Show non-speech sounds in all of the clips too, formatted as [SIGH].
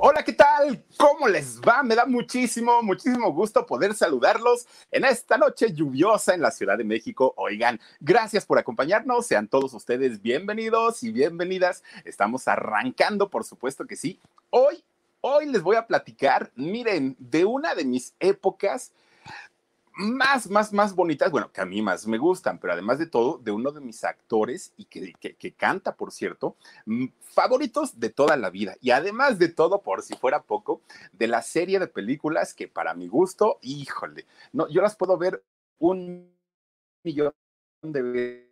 Hola, ¿qué tal? ¿Cómo les va? Me da muchísimo, muchísimo gusto poder saludarlos en esta noche lluviosa en la Ciudad de México. Oigan, gracias por acompañarnos. Sean todos ustedes bienvenidos y bienvenidas. Estamos arrancando, por supuesto que sí. Hoy, hoy les voy a platicar, miren, de una de mis épocas más, más, más bonitas, bueno, que a mí más me gustan, pero además de todo, de uno de mis actores y que, que, canta, por cierto, mm, favoritos de toda la vida. Y además de todo, por si fuera poco, de la serie de películas que para mi gusto, híjole, no, yo las puedo ver un millón de veces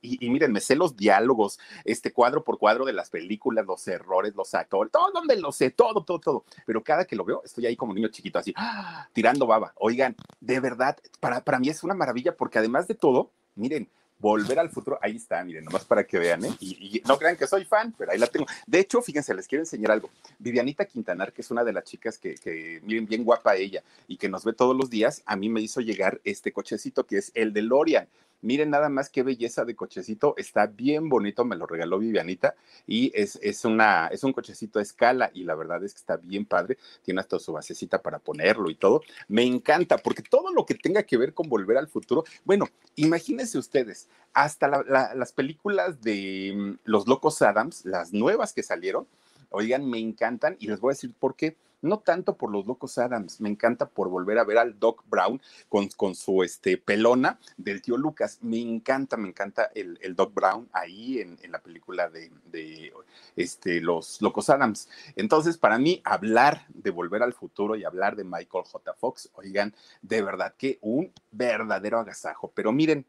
y, miren, me sé los diálogos, este cuadro por cuadro de las películas, los errores, los actores, todo donde lo sé, todo, todo, todo. Pero cada que lo veo, estoy ahí como niño chiquito, así, ¡ah! tirando baba. Oigan, de verdad, para, para mí es una maravilla porque además de todo, miren, Volver al futuro, ahí está, miren, nomás para que vean, ¿eh? Y, no crean que soy fan, pero ahí la tengo. De hecho, fíjense, les quiero enseñar algo. Vivianita Quintanar, que es una de las chicas que, que, miren, bien guapa ella y que nos ve todos los días, a mí me hizo llegar este cochecito que es el de Lorian. Miren nada más qué belleza de cochecito, está bien bonito, me lo regaló Vivianita y es, es, una, es un cochecito a escala y la verdad es que está bien padre, tiene hasta su basecita para ponerlo y todo. Me encanta porque todo lo que tenga que ver con volver al futuro, bueno, imagínense ustedes, hasta las películas de mm, Los Locos Adams, las nuevas que salieron, oigan, me encantan y les voy a decir por qué no tanto por los locos Adams, me encanta por volver a ver al Doc Brown con, con su este, pelona del tío Lucas. Me encanta, me encanta el, Doc Brown ahí en, la película de, de, este, los locos Adams. Entonces, para mí, hablar de volver al futuro y hablar de Michael J. Fox, oigan, de verdad que un verdadero agasajo. Pero miren,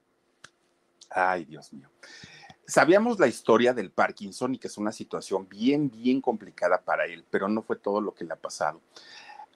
ay Dios mío. Sabíamos la historia del Parkinson y que es una situación bien, bien complicada para él, pero no fue todo lo que le ha pasado.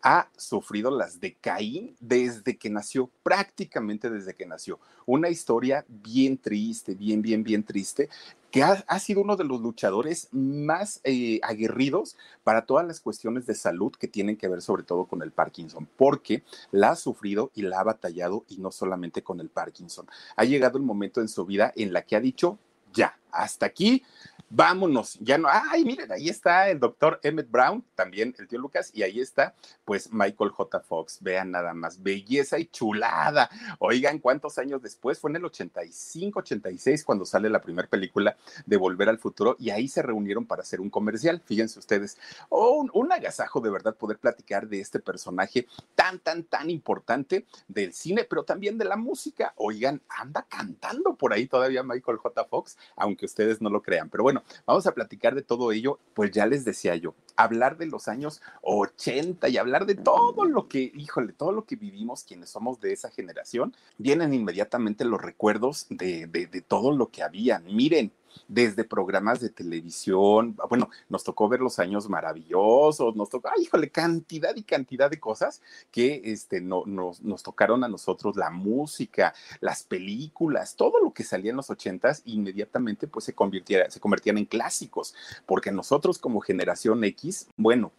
Ha sufrido las de Caín desde que nació, prácticamente desde que nació. Una historia bien triste, bien, bien, bien triste, que ha, sido uno de los luchadores más eh, aguerridos para todas las cuestiones de salud que tienen que ver sobre todo con el Parkinson, porque la ha sufrido y la ha batallado y no solamente con el Parkinson. Ha llegado el momento en su vida en la que ha dicho, ya, hasta aquí, vámonos, ya no, ay, miren, ahí está el doctor Emmett Brown, también el tío Lucas, y ahí está, pues, Michael J. Fox, vean nada más, belleza y chulada. Oigan, ¿cuántos años después? Fue en el 85, 86, cuando sale la primera película de Volver al Futuro, y ahí se reunieron para hacer un comercial, fíjense ustedes, oh, un, un agasajo de verdad poder platicar de este personaje tan, tan, tan importante del cine, pero también de la música. Oigan, anda cantando por ahí todavía Michael J. Fox, aunque ustedes no lo crean, pero bueno, vamos a platicar de todo ello, pues ya les decía yo, hablar de los años 80 y hablar de todo lo que, híjole, todo lo que vivimos quienes somos de esa generación, vienen inmediatamente los recuerdos de, de, de todo lo que había. Miren, desde programas de televisión, bueno, nos tocó ver los años maravillosos, nos tocó, ay, híjole, cantidad y cantidad de cosas que este, no, nos, nos tocaron a nosotros, la música, las películas, todo lo que salía en los ochentas, inmediatamente pues se, convirtiera, se convertían en clásicos, porque nosotros como generación X, bueno,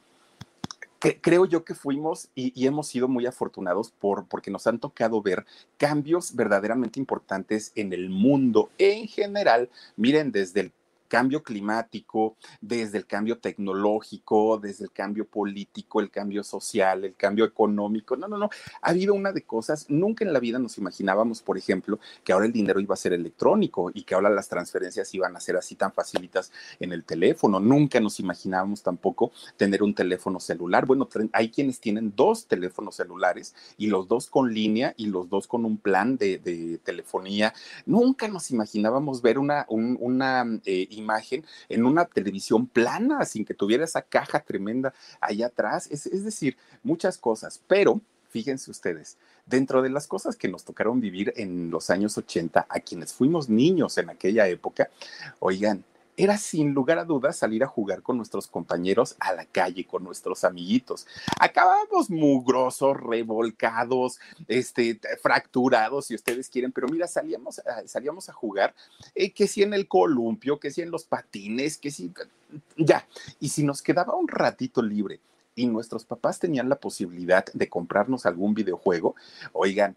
creo yo que fuimos y, hemos sido muy afortunados por, porque nos han tocado ver cambios verdaderamente importantes en el mundo en general. Miren, desde el cambio climático, desde el cambio tecnológico, desde el cambio político, el cambio social, el cambio económico. No, no, no. Ha habido una de cosas, nunca en la vida nos imaginábamos, por ejemplo, que ahora el dinero iba a ser electrónico y que ahora las transferencias iban a ser así tan facilitas en el teléfono. Nunca nos imaginábamos tampoco tener un teléfono celular. Bueno, hay quienes tienen dos teléfonos celulares y los dos con línea y los dos con un plan de, telefonía. Nunca nos imaginábamos ver una, una eh, imagen en una televisión plana, sin que tuviera esa caja tremenda allá atrás. Es, es decir, muchas cosas, pero fíjense ustedes, dentro de las cosas que nos tocaron vivir en los años 80, a quienes fuimos niños en aquella época, oigan, era sin lugar a dudas salir a jugar con nuestros compañeros a la calle, con nuestros amiguitos. Acabábamos mugrosos, revolcados, este, fracturados, si ustedes quieren, pero mira, salíamos, salíamos a jugar, eh, que si en el columpio, que si en los patines, que si, ya. Y si nos quedaba un ratito libre y nuestros papás tenían la posibilidad de comprarnos algún videojuego, oigan,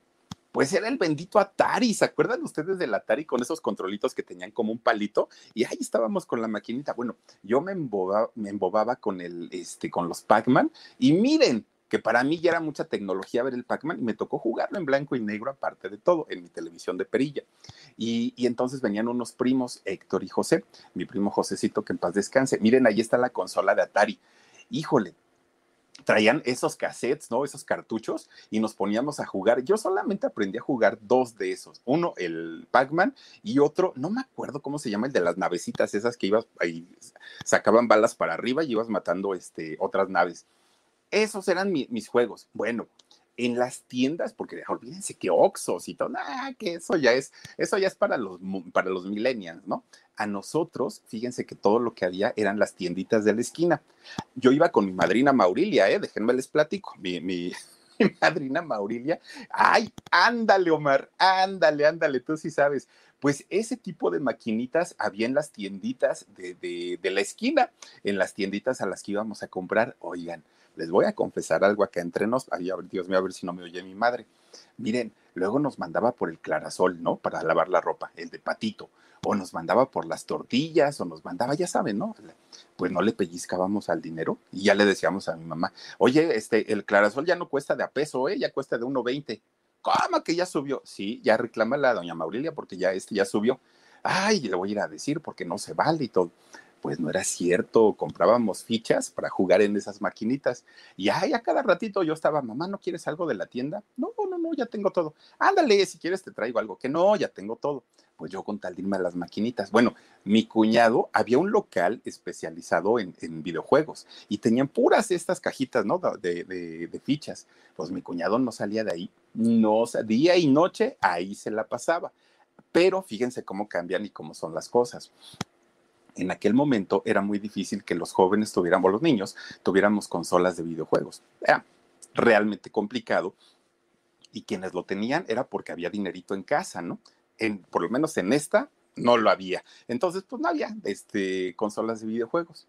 pues era el bendito Atari. ¿Se acuerdan ustedes del Atari con esos controlitos que tenían como un palito? Y ahí estábamos con la maquinita. Bueno, yo me embobaba, con, el, este, con los Pac-Man y miren, que para mí ya era mucha tecnología ver el Pac-Man y me tocó jugarlo en blanco y negro aparte de todo, en mi televisión de perilla. Y, y, entonces venían unos primos, Héctor y José, mi primo Josecito, que en paz descanse. Miren, ahí está la consola de Atari. Híjole, traían esos cassettes, ¿no? Esos cartuchos y nos poníamos a jugar. Yo solamente aprendí a jugar dos de esos. Uno, el Pac-Man y otro, no me acuerdo cómo se llama, el de las navecitas esas que ibas ahí, sacaban balas para arriba y ibas matando este, otras naves. Esos eran mis juegos. Bueno, en las tiendas, porque olvídense que Oxos y todo, ah, que eso ya es, eso ya es para los, para los millennials, ¿no? A nosotros, fíjense que todo lo que había eran las tienditas de la esquina. Yo iba con mi madrina Maurilia, ¿eh? Déjenme les platico, mi, mi, [LAUGHS] madrina Maurilia. Ay, ándale, Omar, ándale, ándale, tú sí sabes. Pues ese tipo de maquinitas había en las tienditas de, de, de la esquina, en las tienditas a las que íbamos a comprar, oigan les voy a confesar algo acá entre nos. Ay, Dios mío, a ver si no me oye mi madre. Miren, luego nos mandaba por el clarasol, ¿no? Para lavar la ropa, el de patito. O nos mandaba por las tortillas, o nos mandaba, ya saben, ¿no? Pues no le pellizcábamos al dinero y ya le decíamos a mi mamá, oye, este, el clarasol ya no cuesta de a peso, ¿eh? Ya cuesta de 1.20. ¿Cómo que ya subió? Sí, ya reclama la doña Maurilia porque ya este ya subió. Ay, le voy a ir a decir porque no se vale y todo pues no era cierto, comprábamos fichas para jugar en esas maquinitas y ay, a cada ratito yo estaba, mamá, ¿no quieres algo de la tienda? No, no, no, ya tengo todo. Ándale, si quieres te traigo algo, que no, ya tengo todo. Pues yo con tal de irme a las maquinitas. Bueno, mi cuñado había un local especializado en, videojuegos y tenían puras estas cajitas, ¿no? De, de, fichas. Pues mi cuñado no salía de ahí, no, día y noche ahí se la pasaba. Pero fíjense cómo cambian y cómo son las cosas en aquel momento era muy difícil que los jóvenes tuviéramos, los niños, tuviéramos consolas de videojuegos. Era realmente complicado y quienes lo tenían era porque había dinerito en casa, ¿no? En, por lo menos en esta no lo había. Entonces, pues no había este, consolas de videojuegos.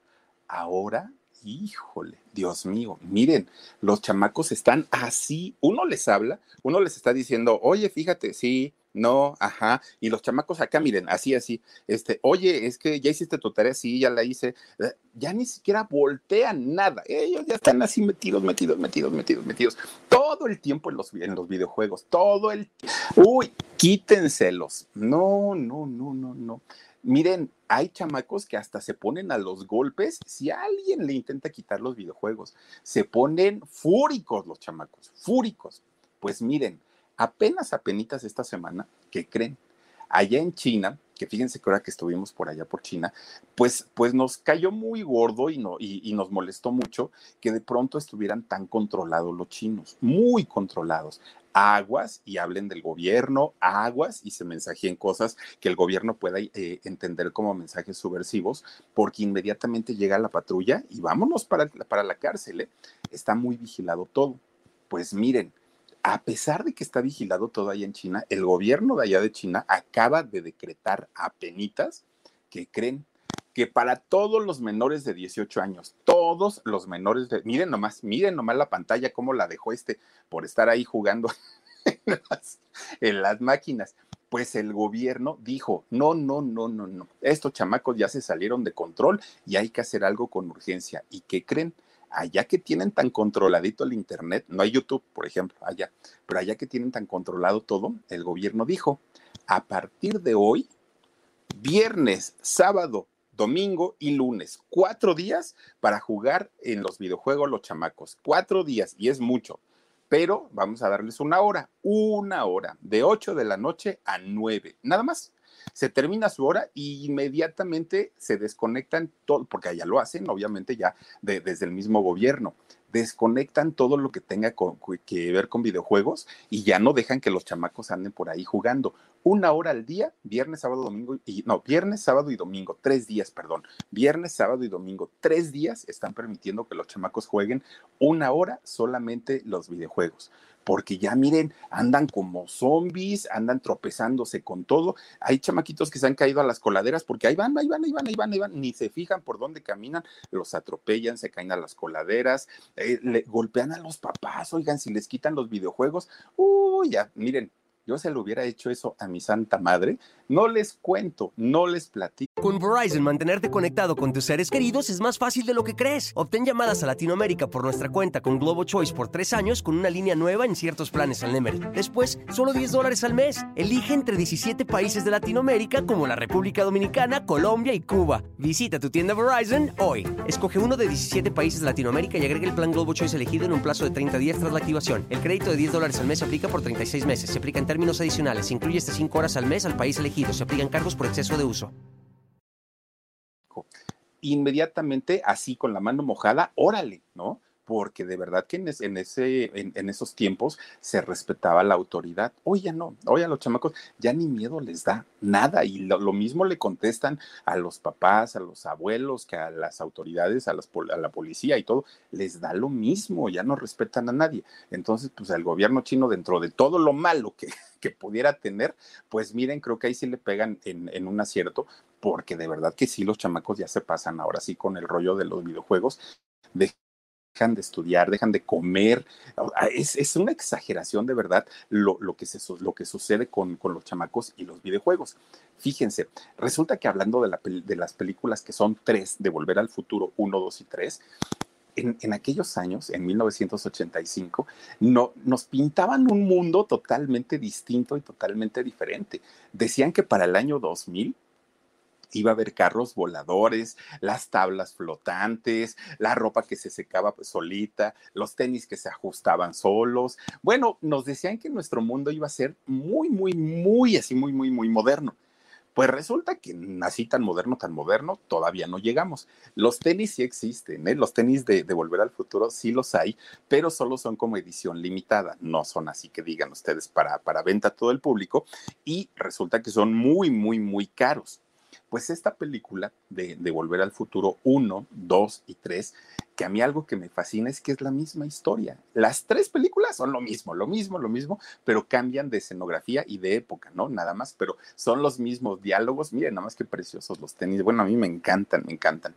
Ahora, híjole, Dios mío, miren, los chamacos están así, uno les habla, uno les está diciendo, oye, fíjate, sí, no, ajá. Y los chamacos acá, miren, así, así. Este, oye, es que ya hiciste tu tarea, sí, ya la hice. Eh, ya ni siquiera voltean nada. Ellos ya están así metidos, metidos, metidos, metidos, metidos. Todo el tiempo en los, videojuegos. Todo el. Uy, quítenselos. No, no, no, no, no. Miren, hay chamacos que hasta se ponen a los golpes si alguien le intenta quitar los videojuegos. Se ponen fúricos los chamacos, fúricos. Pues miren, apenas, apenas esta semana, ¿qué creen? Allá en China, que fíjense que ahora que estuvimos por allá por China, pues, pues nos cayó muy gordo y, no, y, nos molestó mucho que de pronto estuvieran tan controlados los chinos, muy controlados aguas y hablen del gobierno, aguas y se mensajeen cosas que el gobierno pueda eh, entender como mensajes subversivos, porque inmediatamente llega la patrulla y vámonos para, para la cárcel. ¿eh? Está muy vigilado todo. Pues miren, a pesar de que está vigilado todo allá en China, el gobierno de allá de China acaba de decretar a penitas que creen que para todos los menores de 18 años, todos los menores de, miren nomás, miren nomás la pantalla, cómo la dejó este por estar ahí jugando [LAUGHS] en las, máquinas. pues el gobierno dijo, no, no, no, no, no, estos chamacos ya se salieron de control y hay que hacer algo con urgencia. ¿Y qué creen? Allá que tienen tan controladito el Internet, no hay YouTube, por ejemplo, allá, pero allá que tienen tan controlado todo, el gobierno dijo, a partir de hoy, viernes, sábado, domingo y lunes, cuatro días para jugar en los videojuegos los chamacos, cuatro días, y es mucho pero vamos a darles una hora, una hora, de 8 de la noche a 9, nada más. Se termina su hora y inmediatamente se desconectan todo, porque allá lo hacen, obviamente ya desde el mismo gobierno desconectan todo lo que tenga que ver con videojuegos y ya no dejan que los chamacos anden por ahí jugando. Una hora al día, viernes, sábado, domingo, y no, viernes, sábado y domingo, tres días, perdón. Viernes, sábado y domingo, tres días están permitiendo que los chamacos jueguen una hora solamente los videojuegos porque ya miren, andan como zombies, andan tropezándose con todo. Hay chamaquitos que se han caído a las coladeras porque ahí van, ahí van, ahí van, ahí van, ahí van, ni se fijan por dónde caminan, los atropellan, se caen a las coladeras, eh, le golpean a los papás, oigan, si les quitan los videojuegos, uy, ya, miren, yo se lo hubiera hecho eso a mi santa madre, no les cuento, no les platico. Con Verizon, mantenerte conectado con tus seres queridos es más fácil de lo que crees. Obtén llamadas a Latinoamérica por nuestra cuenta con Globo Choice por tres años con una línea nueva en ciertos planes al Nemer. Después, solo 10 dólares al mes. Elige entre 17 países de Latinoamérica como la República Dominicana, Colombia y Cuba. Visita tu tienda Verizon hoy. Escoge uno de 17 países de Latinoamérica y agrega el plan Globo Choice elegido en un plazo de 30 días tras la activación. El crédito de 10 dólares al mes se aplica por 36 meses. Se aplica en términos adicionales. Se incluye hasta 5 horas al mes al país elegido. Se aplican cargos por exceso de uso. Inmediatamente, así con la mano mojada, órale, ¿no? porque de verdad que en, ese, en, esos tiempos se respetaba la autoridad. Hoy ya no, hoy a los chamacos ya ni miedo les da nada y lo, mismo le contestan a los papás, a los abuelos, que a las autoridades, a, a la policía y todo, les da lo mismo, ya no respetan a nadie. Entonces, pues el gobierno chino, dentro de todo lo malo que, que pudiera tener, pues miren, creo que ahí sí le pegan en, un acierto, porque de verdad que sí, los chamacos ya se pasan ahora sí con el rollo de los videojuegos. De dejan de estudiar, dejan de comer. Ah, es, una exageración de verdad lo, que, se, lo que sucede con, los chamacos y los videojuegos. Fíjense, resulta que hablando de, de las películas que son tres, de Volver al Futuro, uno, dos y tres, en, aquellos años, en 1985, no, nos pintaban un mundo totalmente distinto y totalmente diferente. Decían que para el año 2000 iba a haber carros voladores, las tablas flotantes, la ropa que se secaba pues, solita, los tenis que se ajustaban solos. Bueno, nos decían que nuestro mundo iba a ser muy, muy, muy así, muy, muy, muy moderno. Pues resulta que así tan moderno, tan moderno, todavía no llegamos. Los tenis sí existen, ¿eh? los tenis de, Volver al Futuro sí los hay, pero solo son como edición limitada, no son así que digan ustedes para, para venta a todo el público y resulta que son muy, muy, muy caros. Pues esta película de, Volver al Futuro 1, 2 y 3, que a mí algo que me fascina es que es la misma historia. Las tres películas son lo mismo, lo mismo, lo mismo, pero cambian de escenografía y de época, ¿no? Nada más, pero son los mismos diálogos. Miren, nada más que preciosos los tenis. Bueno, a mí me encantan, me encantan.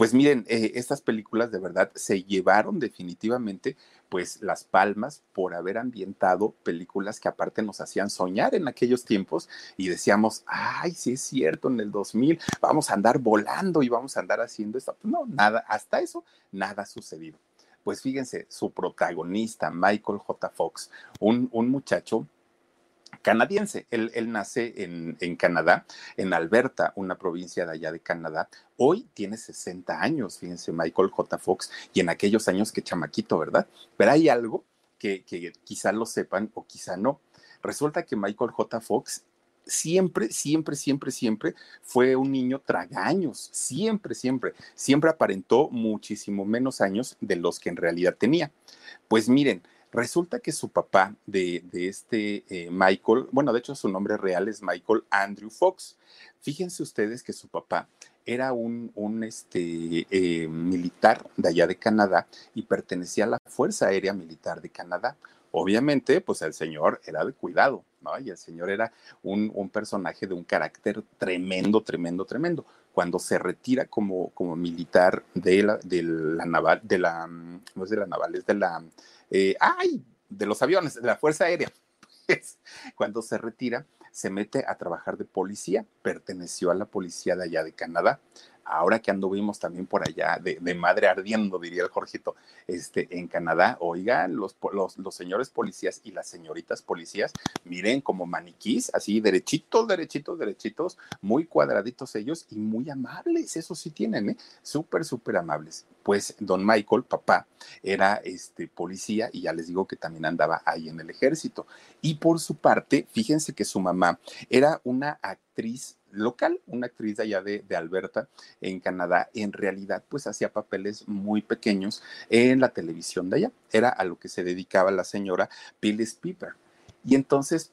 Pues miren, eh, estas películas de verdad se llevaron definitivamente pues las palmas por haber ambientado películas que aparte nos hacían soñar en aquellos tiempos y decíamos, ay, sí es cierto, en el 2000 vamos a andar volando y vamos a andar haciendo esto. No, nada, hasta eso, nada ha sucedido. Pues fíjense, su protagonista, Michael J. Fox, un, un muchacho canadiense. Él, nace en, en, Canadá, en Alberta, una provincia de allá de Canadá. Hoy tiene 60 años, fíjense, Michael J. Fox, y en aquellos años que chamaquito, ¿verdad? Pero hay algo que, que quizá lo sepan o quizá no. Resulta que Michael J. Fox siempre, siempre, siempre, siempre fue un niño tragaños, siempre, siempre, siempre aparentó muchísimo menos años de los que en realidad tenía. Pues miren, Resulta que su papá de, este eh, Michael, bueno, de hecho su nombre real es Michael Andrew Fox. Fíjense ustedes que su papá era un, este, eh, militar de allá de Canadá y pertenecía a la Fuerza Aérea Militar de Canadá. Obviamente, pues el señor era de cuidado, ¿no? Y el señor era un, un personaje de un carácter tremendo, tremendo, tremendo. Cuando se retira como, como militar de la, de la naval, de la, no es de la naval, es de la eh, ay, de los aviones, de la Fuerza Aérea. [LAUGHS] Pues, cuando se retira, se mete a trabajar de policía, perteneció a la policía de allá de Canadá ahora que anduvimos también por allá de, madre ardiendo, diría el Jorgito, este, en Canadá, oigan, los, los, los, señores policías y las señoritas policías, miren como maniquís, así derechitos, derechitos, derechitos, muy cuadraditos ellos y muy amables, eso sí tienen, ¿eh? Súper, súper amables. Pues don Michael, papá, era este policía y ya les digo que también andaba ahí en el ejército. Y por su parte, fíjense que su mamá era una actriz local, una actriz de allá de, Alberta, en Canadá, en realidad pues hacía papeles muy pequeños en la televisión de allá. Era a lo que se dedicaba la señora Phyllis Piper. Y entonces,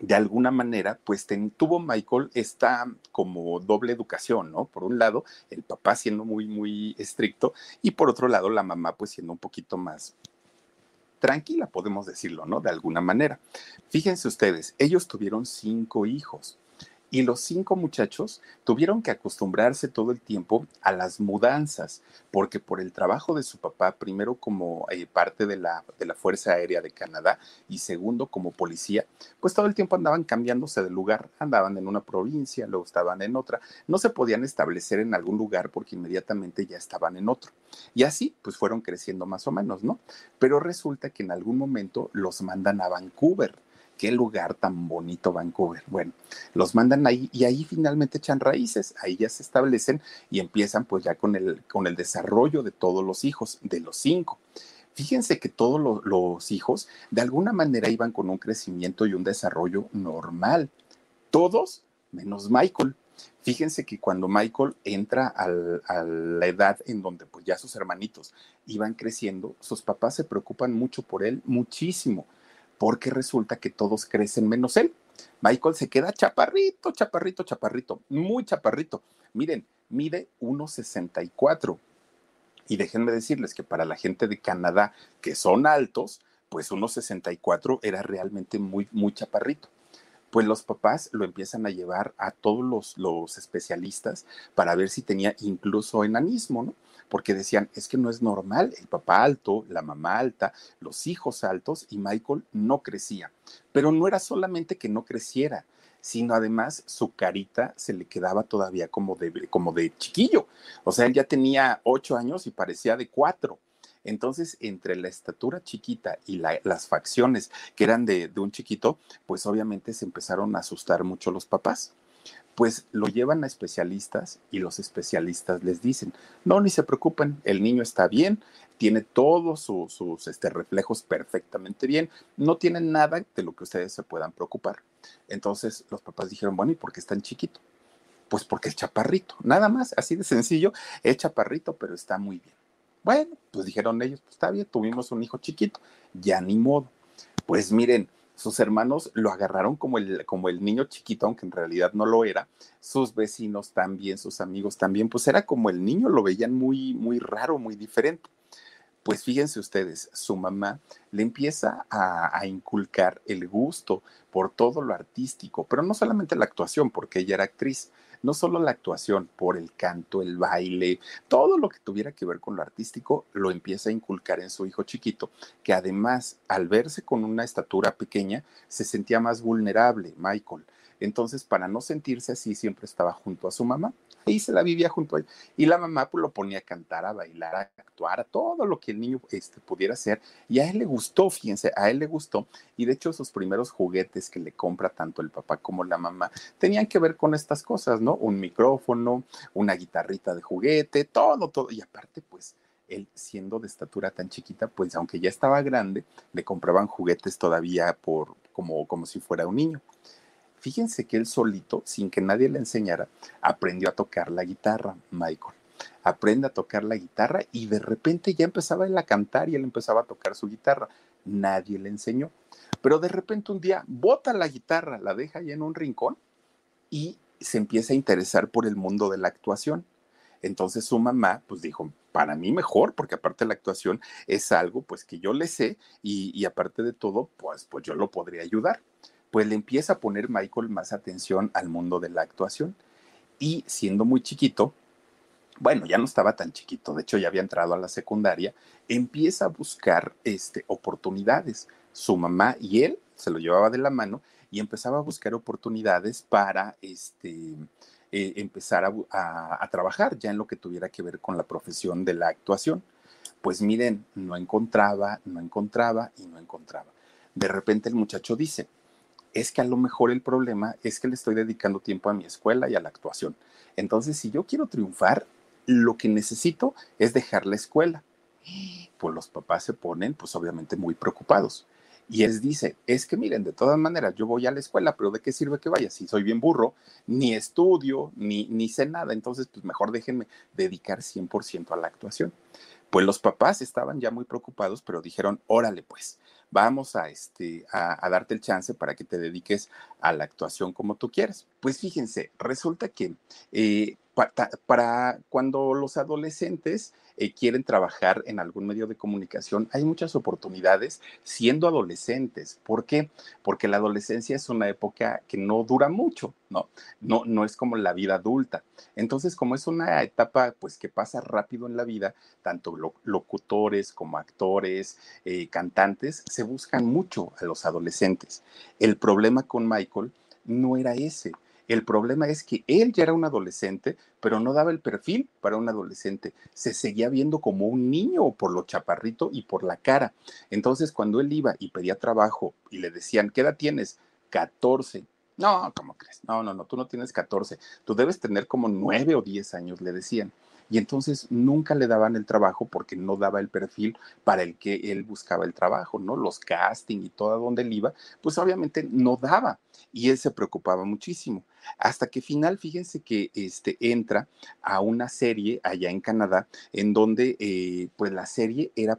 de alguna manera, pues tuvo Michael esta como doble educación, ¿no? Por un lado, el papá siendo muy, muy estricto y por otro lado, la mamá pues siendo un poquito más tranquila, podemos decirlo, ¿no? De alguna manera. Fíjense ustedes, ellos tuvieron cinco hijos y los cinco muchachos tuvieron que acostumbrarse todo el tiempo a las mudanzas, porque por el trabajo de su papá, primero como eh, parte de la, de la Fuerza Aérea de Canadá y segundo como policía, pues todo el tiempo andaban cambiándose de lugar, andaban en una provincia, luego estaban en otra, no se podían establecer en algún lugar porque inmediatamente ya estaban en otro. Y así, pues fueron creciendo más o menos, ¿no? Pero resulta que en algún momento los mandan a Vancouver qué lugar tan bonito Vancouver. Bueno, los mandan ahí y ahí finalmente echan raíces, ahí ya se establecen y empiezan pues ya con el, con el desarrollo de todos los hijos, de los cinco. Fíjense que todos los hijos de alguna manera iban con un crecimiento y un desarrollo normal. Todos menos Michael. Fíjense que cuando Michael entra a la edad en donde pues ya sus hermanitos iban creciendo, sus papás se preocupan mucho por él, muchísimo porque resulta que todos crecen menos él. Michael se queda chaparrito, chaparrito, chaparrito, muy chaparrito. Miren, mide 1,64. Y déjenme decirles que para la gente de Canadá que son altos, pues 1,64 era realmente muy, muy chaparrito pues los papás lo empiezan a llevar a todos los, los, especialistas para ver si tenía incluso enanismo, ¿no? Porque decían, es que no es normal, el papá alto, la mamá alta, los hijos altos y Michael no crecía. Pero no era solamente que no creciera, sino además su carita se le quedaba todavía como de, como de chiquillo. O sea, él ya tenía ocho años y parecía de cuatro. Entonces, entre la estatura chiquita y las facciones que eran de, de, un chiquito, pues obviamente se empezaron a asustar mucho los papás pues lo llevan a especialistas y los especialistas les dicen, no, ni se preocupen, el niño está bien, tiene todos sus este, reflejos perfectamente bien, no tiene nada de lo que ustedes se puedan preocupar. Entonces los papás dijeron, bueno, ¿y por qué es tan chiquito? Pues porque es chaparrito, nada más, así de sencillo, es chaparrito, pero está muy bien. Bueno, pues dijeron ellos, pues está bien, tuvimos un hijo chiquito, ya ni modo. Pues miren, sus hermanos lo agarraron como el, como el niño chiquito, aunque en realidad no lo era. Sus vecinos también, sus amigos también, pues era como el niño, lo veían muy, muy raro, muy diferente. Pues fíjense ustedes, su mamá le empieza a, a, inculcar el gusto por todo lo artístico, pero no solamente la actuación, porque ella era actriz, no solo la actuación, por el canto, el baile, todo lo que tuviera que ver con lo artístico, lo empieza a inculcar en su hijo chiquito, que además, al verse con una estatura pequeña, se sentía más vulnerable, Michael. Entonces, para no sentirse así, siempre estaba junto a su mamá. Ahí se la vivía junto a él. Y la mamá pues, lo ponía a cantar, a bailar, a actuar, a todo lo que el niño este, pudiera hacer. Y a él le gustó, fíjense, a él le gustó. Y de hecho, sus primeros juguetes que le compra tanto el papá como la mamá tenían que ver con estas cosas, ¿no? Un micrófono, una guitarrita de juguete, todo, todo. Y aparte, pues, él siendo de estatura tan chiquita, pues aunque ya estaba grande, le compraban juguetes todavía por como, como si fuera un niño. Fíjense que él solito, sin que nadie le enseñara, aprendió a tocar la guitarra, Michael. Aprende a tocar la guitarra y de repente ya empezaba él a cantar y él empezaba a tocar su guitarra. Nadie le enseñó. Pero de repente un día bota la guitarra, la deja ahí en un rincón y se empieza a interesar por el mundo de la actuación. Entonces su mamá pues dijo, para mí mejor, porque aparte la actuación es algo pues que yo le sé y, y aparte de todo, pues, pues yo lo podría ayudar pues le empieza a poner Michael más atención al mundo de la actuación. Y siendo muy chiquito, bueno, ya no estaba tan chiquito, de hecho ya había entrado a la secundaria, empieza a buscar este, oportunidades. Su mamá y él se lo llevaba de la mano y empezaba a buscar oportunidades para este, eh, empezar a, a, trabajar ya en lo que tuviera que ver con la profesión de la actuación. Pues miren, no encontraba, no encontraba y no encontraba. De repente el muchacho dice, es que a lo mejor el problema es que le estoy dedicando tiempo a mi escuela y a la actuación. Entonces, si yo quiero triunfar, lo que necesito es dejar la escuela. Pues los papás se ponen, pues obviamente muy preocupados. Y él dice, es que miren, de todas maneras, yo voy a la escuela, pero ¿de qué sirve que vaya? Si soy bien burro, ni estudio, ni, ni sé nada, entonces pues mejor déjenme dedicar 100% a la actuación. Pues los papás estaban ya muy preocupados, pero dijeron, órale pues, vamos a, este, a, darte el chance para que te dediques a la actuación como tú quieras. Pues fíjense, resulta que eh, para, cuando los adolescentes eh, quieren trabajar en algún medio de comunicación, hay muchas oportunidades siendo adolescentes. ¿Por qué? Porque la adolescencia es una época que no dura mucho, ¿no? No, no es como la vida adulta. Entonces, como es una etapa pues que pasa rápido en la vida, tanto locutores como actores, eh, cantantes, se buscan mucho a los adolescentes. El problema con Michael no era ese el problema es que él ya era un adolescente, pero no daba el perfil para un adolescente. Se seguía viendo como un niño por lo chaparrito y por la cara. Entonces, cuando él iba y pedía trabajo y le decían, ¿qué edad tienes? 14. No, ¿cómo crees? No, no, no, tú no tienes 14. Tú debes tener como 9 o 10 años, le decían y entonces nunca le daban el trabajo porque no daba el perfil para el que él buscaba el trabajo, ¿no? Los casting y todo donde él iba, pues obviamente no daba y él se preocupaba muchísimo. Hasta que final, fíjense que este, entra a una serie allá en Canadá en donde eh, pues la serie era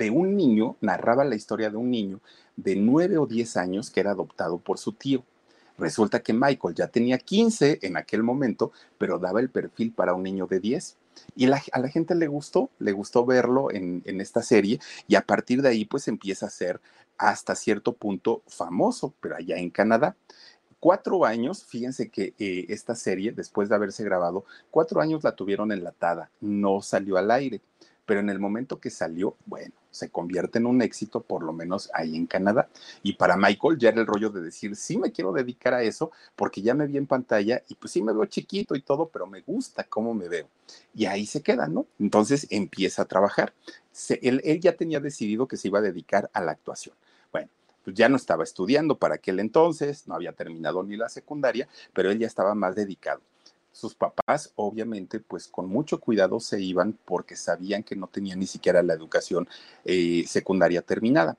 de un niño, narraba la historia de un niño de nueve o diez años que era adoptado por su tío. Resulta que Michael ya tenía 15 en aquel momento, pero daba el perfil para un niño de 10. Y a la gente le gustó, le gustó verlo en, esta serie y a partir de ahí pues empieza a ser hasta cierto punto famoso, pero allá en Canadá. Cuatro años, fíjense que eh, esta serie, después de haberse grabado, cuatro años la tuvieron enlatada, no salió al aire pero en el momento que salió, bueno, se convierte en un éxito, por lo menos ahí en Canadá. Y para Michael ya era el rollo de decir, sí me quiero dedicar a eso, porque ya me vi en pantalla y pues sí me veo chiquito y todo, pero me gusta cómo me veo. Y ahí se queda, ¿no? Entonces empieza a trabajar. él, ya tenía decidido que se iba a dedicar a la actuación. Bueno, pues ya no estaba estudiando para aquel entonces, no había terminado ni la secundaria, pero él ya estaba más dedicado sus papás obviamente pues con mucho cuidado se iban porque sabían que no tenían ni siquiera la educación eh, secundaria terminada.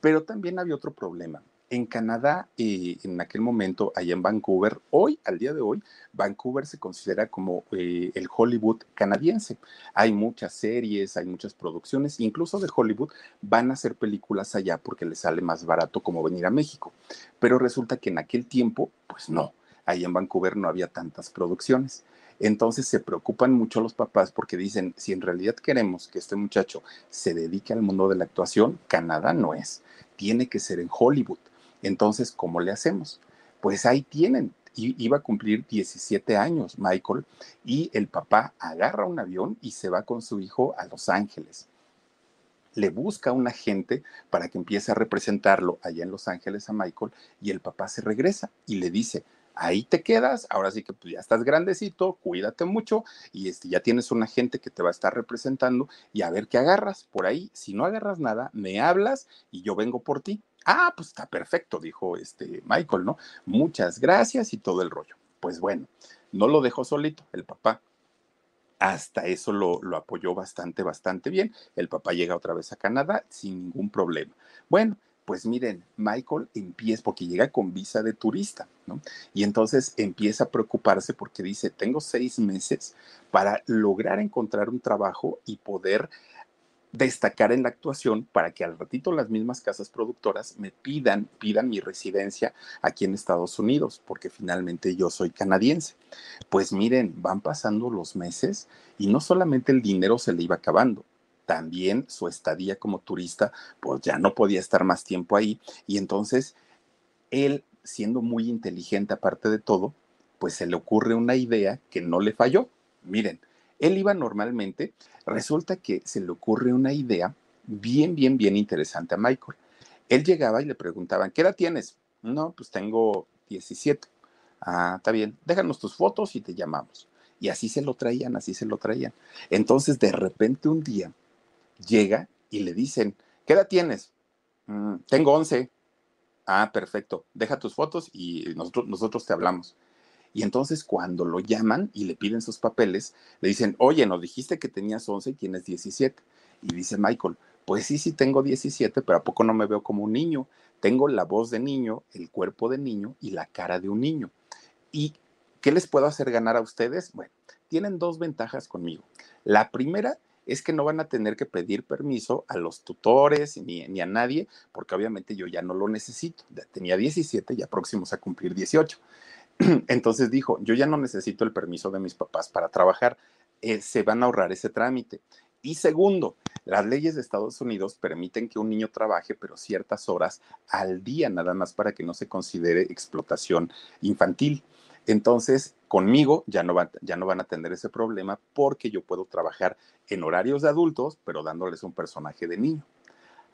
Pero también había otro problema. En Canadá, eh, en aquel momento, allá en Vancouver, hoy, al día de hoy, Vancouver se considera como eh, el Hollywood canadiense. Hay muchas series, hay muchas producciones, incluso de Hollywood van a hacer películas allá porque les sale más barato como venir a México. Pero resulta que en aquel tiempo, pues no ahí en Vancouver no había tantas producciones. Entonces se preocupan mucho los papás porque dicen, si en realidad queremos que este muchacho se dedique al mundo de la actuación, Canadá no es, tiene que ser en Hollywood. Entonces, ¿cómo le hacemos? Pues ahí tienen, iba a cumplir 17 años Michael y el papá agarra un avión y se va con su hijo a Los Ángeles. Le busca un agente para que empiece a representarlo allá en Los Ángeles a Michael y el papá se regresa y le dice, ahí te quedas, ahora sí que pues, ya estás grandecito, cuídate mucho y este, ya tienes una gente que te va a estar representando y a ver qué agarras por ahí. Si no agarras nada, me hablas y yo vengo por ti. Ah, pues está perfecto, dijo este Michael, ¿no? Muchas gracias y todo el rollo. Pues bueno, no lo dejó solito el papá. Hasta eso lo, lo apoyó bastante, bastante bien. El papá llega otra vez a Canadá sin ningún problema. Bueno, pues miren, Michael empieza, porque llega con visa de turista, ¿no? Y entonces empieza a preocuparse porque dice, tengo seis meses para lograr encontrar un trabajo y poder destacar en la actuación para que al ratito las mismas casas productoras me pidan, pidan mi residencia aquí en Estados Unidos, porque finalmente yo soy canadiense. Pues miren, van pasando los meses y no solamente el dinero se le iba acabando, también su estadía como turista, pues ya no podía estar más tiempo ahí y entonces él, siendo muy inteligente aparte de todo, pues se le ocurre una idea que no le falló. Miren, él iba normalmente, resulta que se le ocurre una idea bien, bien, bien interesante a Michael. Él llegaba y le preguntaban, ¿qué edad tienes? No, pues tengo 17. Ah, está bien, déjanos tus fotos y te llamamos. Y así se lo traían, así se lo traían. Entonces, de repente un día llega y le dicen, ¿qué edad tienes? Mm, tengo 11. Ah, perfecto, deja tus fotos y nosotros, nosotros te hablamos. Y entonces cuando lo llaman y le piden sus papeles, le dicen, oye, nos dijiste que tenías 11 y tienes 17. Y dice Michael, pues sí, sí tengo 17, pero ¿a poco no me veo como un niño? Tengo la voz de niño, el cuerpo de niño y la cara de un niño. ¿Y qué les puedo hacer ganar a ustedes? Bueno, tienen dos ventajas conmigo. La primera es que no van a tener que pedir permiso a los tutores ni, a nadie, porque obviamente yo ya no lo necesito. Tenía 17, ya próximos a cumplir 18. [CLEARS THROAT] Entonces dijo, yo ya no necesito el permiso de mis papás para trabajar, eh, se van a ahorrar ese trámite. Y segundo, las leyes de Estados Unidos permiten que un niño trabaje, pero ciertas horas al día nada más para que no se considere explotación infantil. Entonces, conmigo ya no, ya no van a tener ese problema porque yo puedo trabajar en horarios de adultos, pero dándoles un personaje de niño.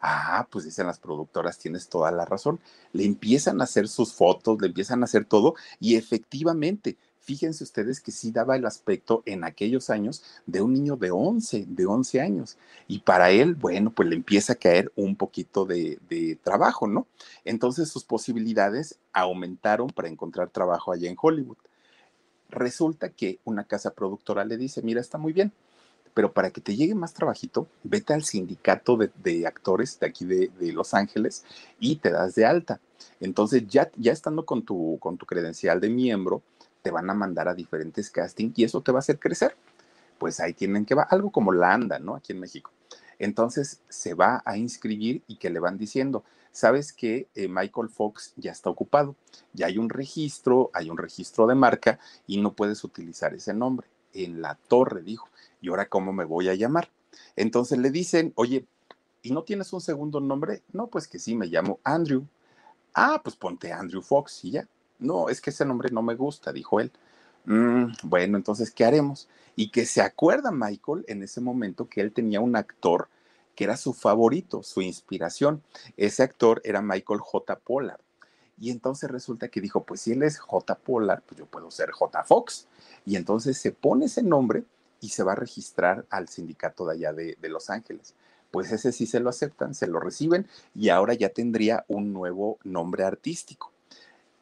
Ah, pues dicen las productoras, tienes toda la razón. Le empiezan a hacer sus fotos, le empiezan a hacer todo y efectivamente, fíjense ustedes que sí daba el aspecto en aquellos años de un niño de 11, de 11 años. Y para él, bueno, pues le empieza a caer un poquito de, de trabajo, ¿no? Entonces sus posibilidades aumentaron para encontrar trabajo allá en Hollywood. Resulta que una casa productora le dice, mira, está muy bien, pero para que te llegue más trabajito, vete al sindicato de, actores de aquí de, Los Ángeles y te das de alta. Entonces, ya, ya estando con tu, con tu credencial de miembro, te van a mandar a diferentes castings y eso te va a hacer crecer. Pues ahí tienen que va, algo como la ANDA, ¿no? Aquí en México. Entonces se va a inscribir y que le van diciendo, sabes que eh, Michael Fox ya está ocupado, ya hay un registro, hay un registro de marca y no puedes utilizar ese nombre. En la torre, dijo. ¿y ahora cómo me voy a llamar? Entonces le dicen, oye, ¿y no tienes un segundo nombre? No, pues que sí, me llamo Andrew. Ah, pues ponte Andrew Fox y ya. No, es que ese nombre no me gusta, dijo él. Mm, bueno, entonces, ¿qué haremos? Y que se acuerda Michael en ese momento que él tenía un actor que era su favorito, su inspiración. Ese actor era Michael J. Pollard. Y entonces resulta que dijo, pues si él es J. Pollard, pues yo puedo ser J. Fox. Y entonces se pone ese nombre y se va a registrar al sindicato de allá de, Los Ángeles. Pues ese sí se lo aceptan, se lo reciben y ahora ya tendría un nuevo nombre artístico.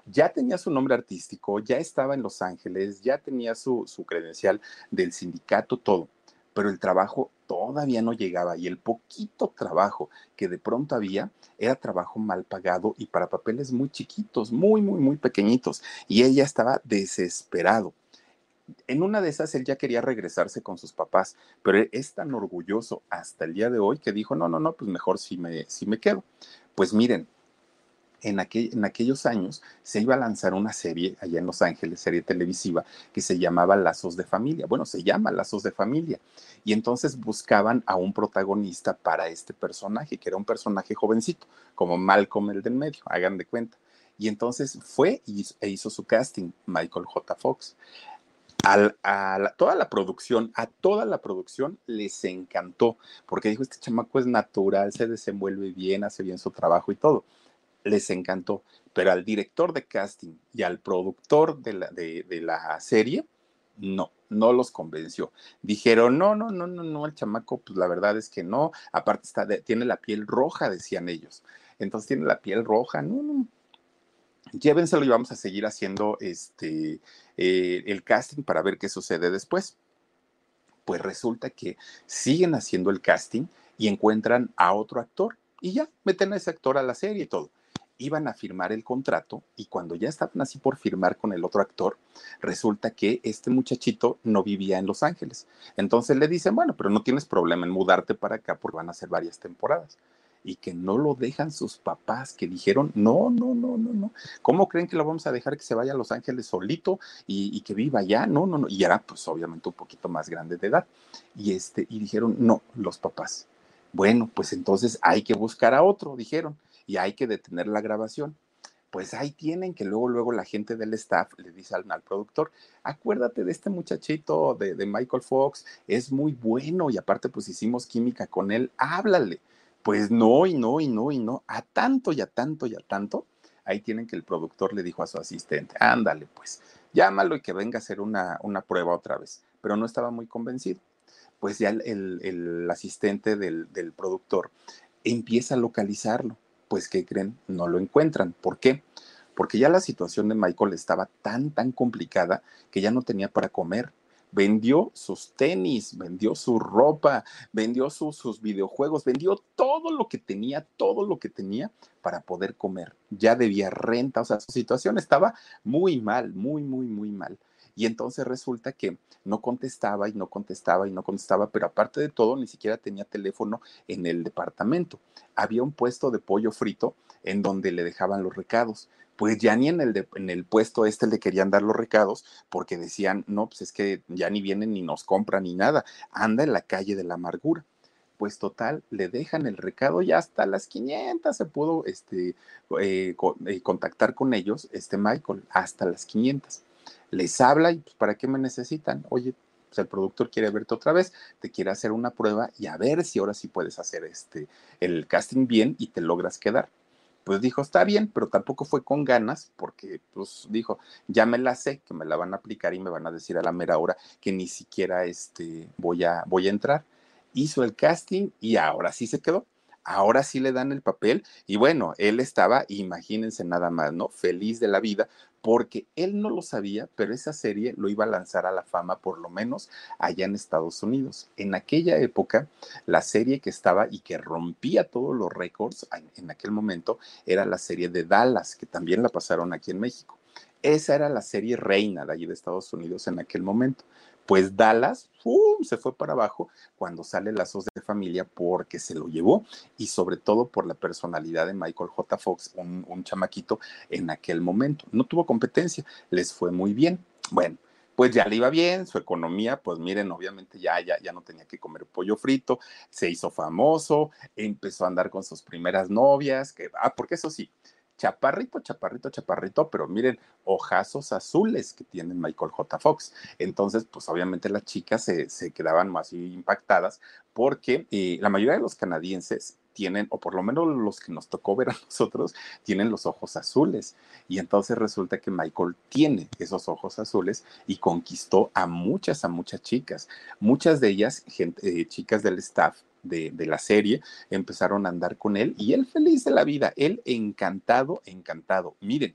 Ya tenía su nombre artístico, ya estaba en Los Ángeles, ya tenía su, su credencial del sindicato, todo, pero el trabajo todavía no llegaba y el poquito trabajo que de pronto había era trabajo mal pagado y para papeles muy chiquitos, muy, muy, muy pequeñitos. Y ella estaba desesperado en una de esas él ya quería regresarse con sus papás, pero es tan orgulloso hasta el día de hoy que dijo, no, no, no, pues mejor si me, si me quedo. Pues miren, en, en, aquellos años se iba a lanzar una serie allá en Los Ángeles, serie televisiva, que se llamaba Lazos de Familia. Bueno, se llama Lazos de Familia. Y entonces buscaban a un protagonista para este personaje, que era un personaje jovencito, como Malcolm el del medio, hagan de cuenta. Y entonces fue e hizo su casting, Michael J. Fox a toda la producción, a toda la producción les encantó, porque dijo, este chamaco es natural, se desenvuelve bien, hace bien su trabajo y todo. Les encantó. Pero al director de casting y al productor de la, serie, no, no los convenció. Dijeron, no, no, no, no, no, el chamaco, pues la verdad es que no. Aparte está tiene la piel roja, decían ellos. Entonces tiene la piel roja, no, no, llévenselo y vamos a seguir haciendo este, eh, el casting para ver qué sucede después. Pues resulta que siguen haciendo el casting y encuentran a otro actor y ya meten a ese actor a la serie y todo. Iban a firmar el contrato y cuando ya estaban así por firmar con el otro actor, resulta que este muchachito no vivía en Los Ángeles. Entonces le dicen, bueno, pero no tienes problema en mudarte para acá porque van a ser varias temporadas. Y que no lo dejan sus papás, que dijeron, no, no, no, no, no. ¿Cómo creen que lo vamos a dejar que se vaya a Los Ángeles solito y, y que viva allá? No, no, no. Y era pues obviamente un poquito más grande de edad. Y, este, y dijeron, no, los papás. Bueno, pues entonces hay que buscar a otro, dijeron y hay que detener la grabación. Pues ahí tienen que luego, luego la gente del staff le dice al, productor, acuérdate de este muchachito de, de, Michael Fox, es muy bueno y aparte pues hicimos química con él, háblale. Pues no, y no, y no, y no, a tanto y a tanto y a tanto. Ahí tienen que el productor le dijo a su asistente, ándale pues, llámalo y que venga a hacer una, una prueba otra vez. Pero no estaba muy convencido. Pues ya el, el, el asistente del, del productor empieza a localizarlo pues ¿qué creen? No lo encuentran. ¿Por qué? Porque ya la situación de Michael estaba tan, tan complicada que ya no tenía para comer. Vendió sus tenis, vendió su ropa, vendió sus videojuegos, vendió todo lo que tenía, todo lo que tenía para poder comer. Ya debía renta, o sea, su situación estaba muy mal, muy, muy, muy mal. Y entonces resulta que no contestaba y no contestaba y no contestaba, pero aparte de todo, ni siquiera tenía teléfono en el departamento. Había un puesto de pollo frito en donde le dejaban los recados. Pues ya ni en el, en el puesto este le querían dar los recados porque decían, no, pues es que ya ni vienen ni nos compran ni nada, anda en la calle de la amargura pues total, le dejan el recado y hasta las 500 se pudo este, eh, eh, contactar con ellos, este Michael, hasta las 500 les habla y pues, ¿para qué me necesitan? Oye, pues el productor quiere verte otra vez, te quiere hacer una prueba y a ver si ahora sí puedes hacer este, el casting bien y te logras quedar. Pues dijo, está bien, pero tampoco fue con ganas, porque pues dijo, ya me la sé, que me la van a aplicar y me van a decir a la mera hora que ni siquiera este, voy, a, voy a entrar. Hizo el casting y ahora sí se quedó ahora sí le dan el papel y bueno, él estaba, imagínense nada más, ¿no? Feliz de la vida porque él no lo sabía, pero esa serie lo iba a lanzar a la fama por lo menos allá en Estados Unidos. En aquella época, la serie que estaba y que rompía todos los récords en aquel momento era la serie de Dallas, que también la pasaron aquí en México. Esa era la serie reina de allí de Estados Unidos en aquel momento. Pues Dallas se fue para abajo cuando sale Lazos de Familia porque se lo llevó y sobre todo por la personalidad de Michael J. Fox, un, un chamaquito en aquel momento. No tuvo competencia, les fue muy bien. Bueno, pues ya le iba bien, su economía, pues miren, obviamente ya, ya, ya no tenía que comer pollo frito, se hizo famoso, empezó a andar con sus primeras novias, que, ah, porque eso sí, chaparrito, chaparrito, chaparrito, pero miren, ojazos azules que tiene Michael J. Fox. Entonces, pues obviamente las chicas se, se quedaban más impactadas porque eh, la mayoría de los canadienses tienen, o por lo menos los que nos tocó ver a [LAUGHS] nosotros, tienen los ojos azules. Y entonces resulta que Michael tiene esos ojos azules y conquistó a muchas, a muchas chicas. Muchas de ellas, eh, chicas del staff, de, de, la serie, empezaron a andar con él y él feliz de la vida, él encantado, encantado. Miren,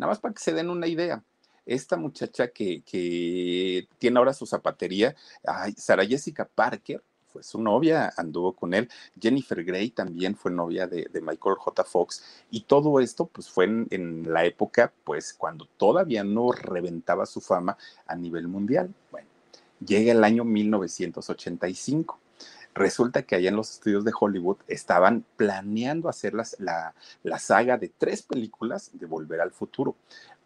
Nada más para que se den una idea. Esta muchacha que, que tiene ahora su zapatería, Sara Jessica Parker, fue su novia, anduvo con él. Jennifer Grey también fue novia de, de Michael J. Fox. Y todo esto, pues, fue en, en, la época, pues, cuando todavía no reventaba su fama a nivel mundial. Bueno, llega el año 1985 resulta que allá en los estudios de Hollywood estaban planeando hacer las, la, la saga de tres películas de Volver al Futuro.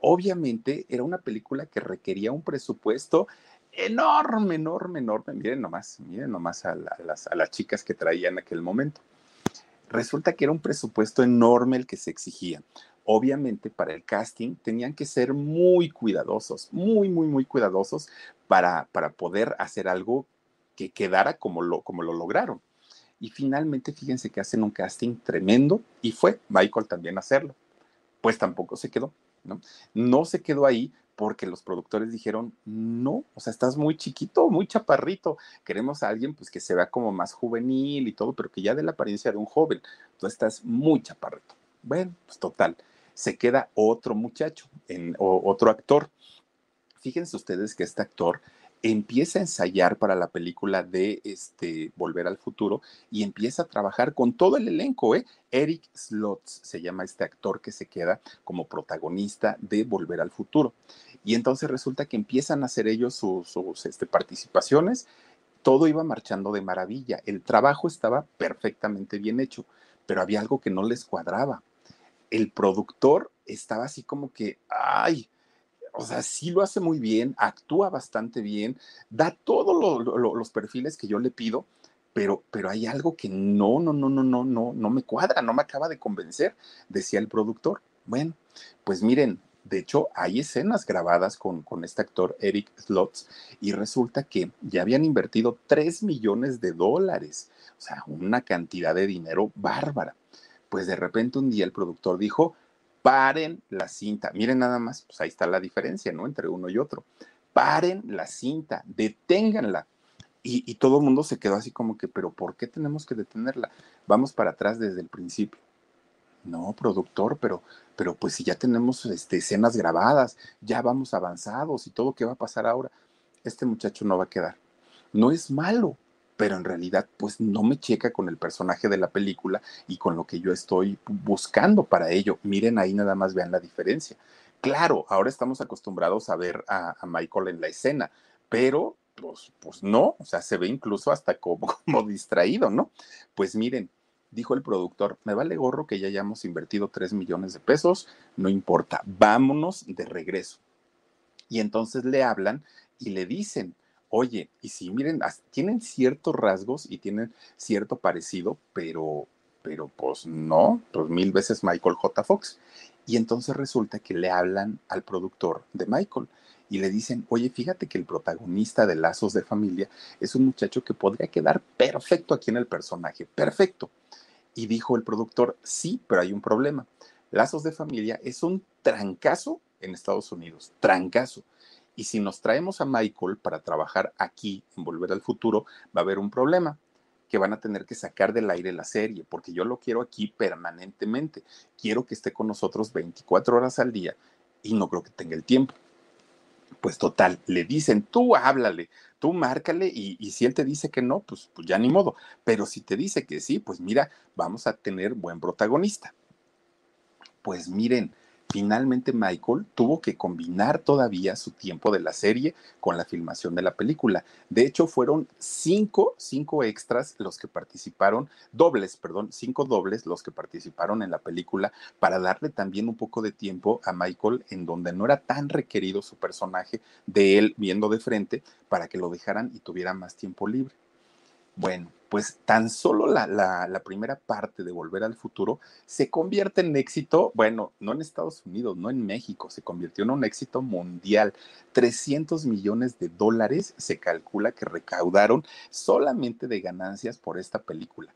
Obviamente era una película que requería un presupuesto enorme, enorme, enorme. Miren nomás, miren nomás a, las, a las chicas que traía en aquel momento. Resulta que era un presupuesto enorme el que se exigía obviamente para el casting tenían que ser muy cuidadosos, muy, muy, muy cuidadosos para, para poder hacer algo que quedara como lo, como lo lograron. Y finalmente, fíjense que hacen un casting tremendo y fue Michael también a hacerlo. Pues tampoco se quedó, ¿no? No se quedó ahí porque los productores dijeron, no, o sea, estás muy chiquito, muy chaparrito, queremos a alguien pues que se vea como más juvenil y todo, pero que ya dé la apariencia de un joven, tú estás muy chaparrito. Bueno, pues total, se queda otro muchacho, en, otro actor. Fíjense ustedes que este actor empieza a ensayar para la película de este Volver al Futuro y empieza a trabajar con todo el elenco, ¿eh? Eric Slots se llama este actor que se queda como protagonista de Volver al Futuro. Y entonces resulta que empiezan a hacer ellos sus, este, participaciones. Todo iba marchando de maravilla. El trabajo estaba perfectamente bien hecho, pero había algo que no les cuadraba. El productor estaba así como que, ay, o sea, sí lo hace muy bien, actúa bastante bien, da todos los perfiles que yo le pido, pero, pero hay algo que no, no, no, no, no, no, no me cuadra, no me acaba de convencer, decía el productor. Bueno, pues miren, de hecho, hay escenas grabadas con, con este actor Eric Slots y resulta que ya habían invertido 3 millones de dólares, o sea, una cantidad de dinero bárbara. Pues de repente un día el productor dijo, paren la cinta. Miren nada más, pues ahí está la diferencia, ¿no? Entre uno y otro. Paren la cinta, deténganla. Y, y todo el mundo se quedó así como que, pero ¿por qué tenemos que detenerla? Vamos para atrás desde el principio. No, productor, pero, pero pues si ya tenemos este, escenas grabadas, ya vamos avanzados y todo, ¿qué va a pasar ahora? Este muchacho no va a quedar. No es malo, pero en realidad pues no me checa con el personaje de la película y con lo que yo estoy buscando para ello. Miren ahí nada más vean la diferencia. Claro, ahora estamos acostumbrados a ver a, Michael en la escena, pero pues, pues no, o sea, se ve incluso hasta como, [LAUGHS] como distraído, ¿no? Pues miren, dijo el productor, me vale gorro que ya hayamos invertido 3 millones de pesos, no importa, vámonos de regreso. Y entonces le hablan y le dicen, oye, y sí, miren, tienen ciertos rasgos y tienen cierto parecido, pero, pero pues no, pues mil veces Michael J. Fox. Y entonces resulta que le hablan al productor de Michael y le dicen, oye, fíjate que el protagonista de Lazos de Familia es un muchacho que podría quedar perfecto aquí en el personaje, perfecto. Y dijo el productor, sí, pero hay un problema. Lazos de Familia es un trancazo en Estados Unidos, trancazo. Y si nos traemos a Michael para trabajar aquí en Volver al Futuro, va a haber un problema que van a tener que sacar del aire la serie, porque yo lo quiero aquí permanentemente. Quiero que esté con nosotros 24 horas al día y no creo que tenga el tiempo. Pues total, le dicen, tú háblale, tú márcale y, si él te dice que no, pues, pues ya ni modo. Pero si te dice que sí, pues mira, vamos a tener buen protagonista. Pues miren, finalmente Michael tuvo que combinar todavía su tiempo de la serie con la filmación de la película. De hecho, fueron cinco, cinco extras los que participaron, dobles, perdón, cinco dobles los que participaron en la película para darle también un poco de tiempo a Michael en donde no era tan requerido su personaje de él viendo de frente para que lo dejaran y tuviera más tiempo libre. Bueno, pues tan solo la, primera parte de Volver al Futuro se convierte en éxito, bueno, no en Estados Unidos, no en México, se convirtió en un éxito mundial. 300 millones de dólares se calcula que recaudaron solamente de ganancias por esta película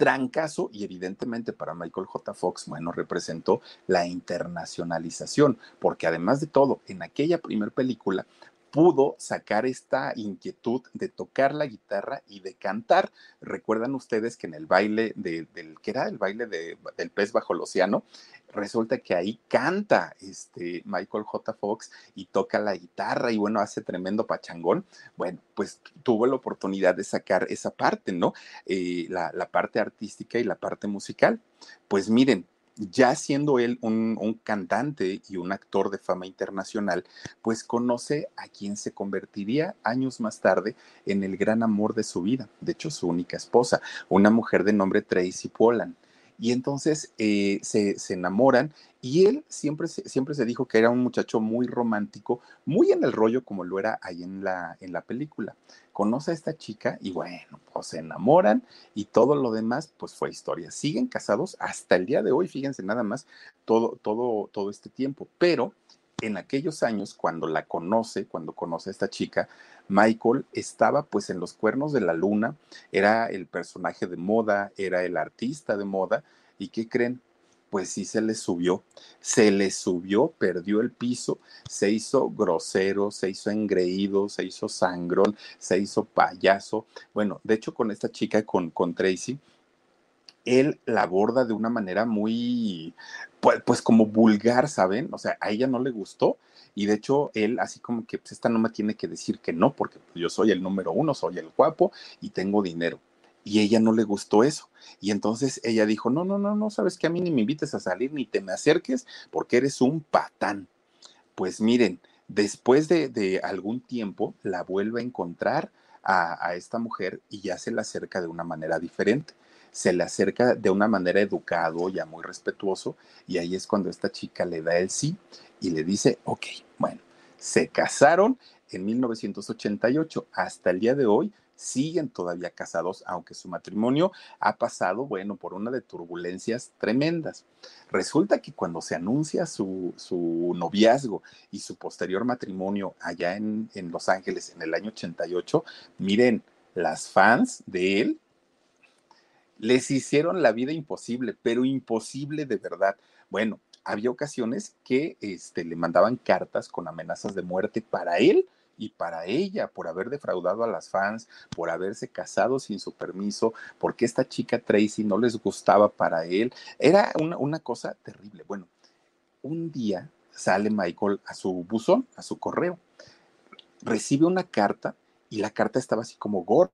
trancazo y evidentemente para Michael J. Fox, bueno, representó la internacionalización, porque además de todo, en aquella primera película pudo sacar esta inquietud de tocar la guitarra y de cantar. Recuerdan ustedes que en el baile del, que era el baile del pez bajo el océano, resulta que ahí canta este Michael J. Fox y toca la guitarra y bueno, hace tremendo pachangón. Bueno, pues tuvo la oportunidad de sacar esa parte, ¿no? Eh, la, la parte artística y la parte musical. Pues miren, ya siendo él un, cantante y un actor de fama internacional, pues conoce a quien se convertiría años más tarde en el gran amor de su vida, de hecho su única esposa, una mujer de nombre Tracy Polan. Y entonces eh, se, se, enamoran y él siempre se, siempre se dijo que era un muchacho muy romántico, muy en el rollo como lo era ahí en la, en la película. Conoce a esta chica y bueno, pues se enamoran y todo lo demás pues fue historia. Siguen casados hasta el día de hoy, fíjense nada más, todo, todo, todo este tiempo. Pero en aquellos años, cuando la conoce, cuando conoce a esta chica, Michael estaba pues en los cuernos de la luna, era el personaje de moda, era el artista de moda, ¿y qué creen? Pues sí se le subió, se le subió, perdió el piso, se hizo grosero, se hizo engreído, se hizo sangrón, se hizo payaso. Bueno, de hecho con esta chica, con, con Tracy, él la aborda de una manera muy, pues, pues, como vulgar, ¿saben? O sea, a ella no le gustó y de hecho él así como que, pues esta no me tiene que decir que no, porque yo soy el número uno, soy el guapo y tengo dinero. Y ella no le gustó eso. Y entonces ella dijo, no, no, no, no, sabes que a mí ni me invites a salir ni te me acerques porque eres un patán. Pues miren, después de, algún tiempo la vuelve a encontrar a, a esta mujer y ya se la acerca de una manera diferente se le acerca de una manera educado, ya muy respetuoso, y ahí es cuando esta chica le da el sí y le dice, ok, bueno, se casaron en 1988, hasta el día de hoy siguen todavía casados, aunque su matrimonio ha pasado, bueno, por una de turbulencias tremendas. Resulta que cuando se anuncia su, su noviazgo y su posterior matrimonio allá en, en Los Ángeles en el año 88, miren, las fans de él les hicieron la vida imposible, pero imposible de verdad. Bueno, había ocasiones que este, le mandaban cartas con amenazas de muerte para él y para ella por haber defraudado a las fans, por haberse casado sin su permiso, porque esta chica Tracy no les gustaba para él. Era una, una cosa terrible. Bueno, un día sale Michael a su buzón, a su correo, recibe una carta y la carta estaba así como gorda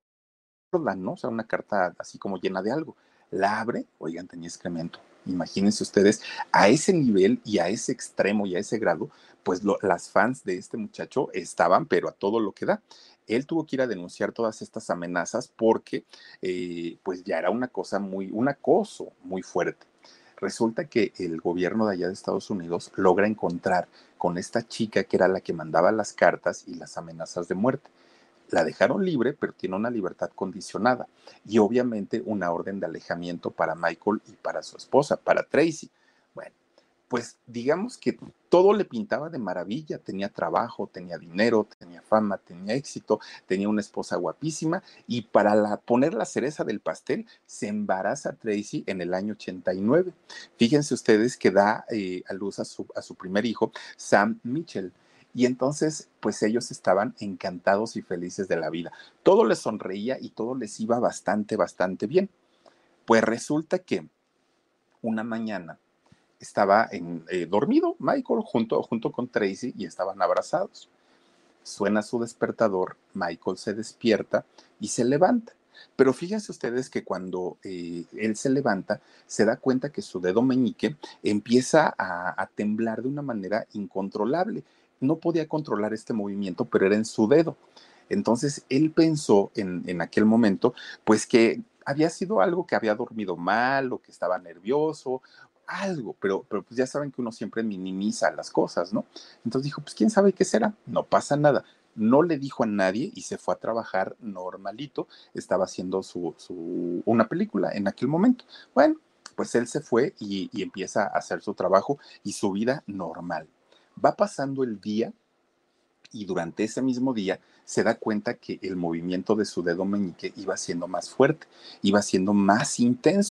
¿no? O sea, una carta así como llena de algo. La abre, oigan, tenía excremento. Imagínense ustedes, a ese nivel y a ese extremo y a ese grado, pues las fans de este muchacho estaban, pero a todo lo que da. Él tuvo que ir a denunciar todas estas amenazas porque, eh, pues ya era una cosa muy, un acoso muy fuerte. Resulta que el gobierno de allá de Estados Unidos logra encontrar con esta chica que era la que mandaba las cartas y las amenazas de muerte la dejaron libre, pero tiene una libertad condicionada y obviamente una orden de alejamiento para Michael y para su esposa, para Tracy. Bueno, pues digamos que todo le pintaba de maravilla, tenía trabajo, tenía dinero, tenía fama, tenía éxito, tenía una esposa guapísima y para poner la cereza del pastel se embaraza Tracy en el año 89. Fíjense ustedes que da eh, a luz a su, a su primer hijo, Sam Mitchell. Y entonces, pues ellos estaban encantados y felices de la vida. Todo les sonreía y todo les iba bastante, bastante bien. Pues resulta que una mañana estaba en, eh, dormido Michael junto, junto con Tracy y estaban abrazados. Suena su despertador, Michael se despierta y se levanta. Pero fíjense ustedes que cuando eh, él se levanta, se da cuenta que su dedo meñique empieza a, temblar de una manera incontrolable no podía controlar este movimiento, pero era en su dedo. Entonces él pensó en, en, aquel momento, pues que había sido algo que había dormido mal o que estaba nervioso, algo, pero, pero pues ya saben que uno siempre minimiza las cosas, ¿no? Entonces dijo, pues quién sabe qué será, no pasa nada. No le dijo a nadie y se fue a trabajar normalito, estaba haciendo su, su una película en aquel momento. Bueno, pues él se fue y, y empieza a hacer su trabajo y su vida normal. Va pasando el día y durante ese mismo día se da cuenta que el movimiento de su dedo meñique iba siendo más fuerte, iba siendo más intenso.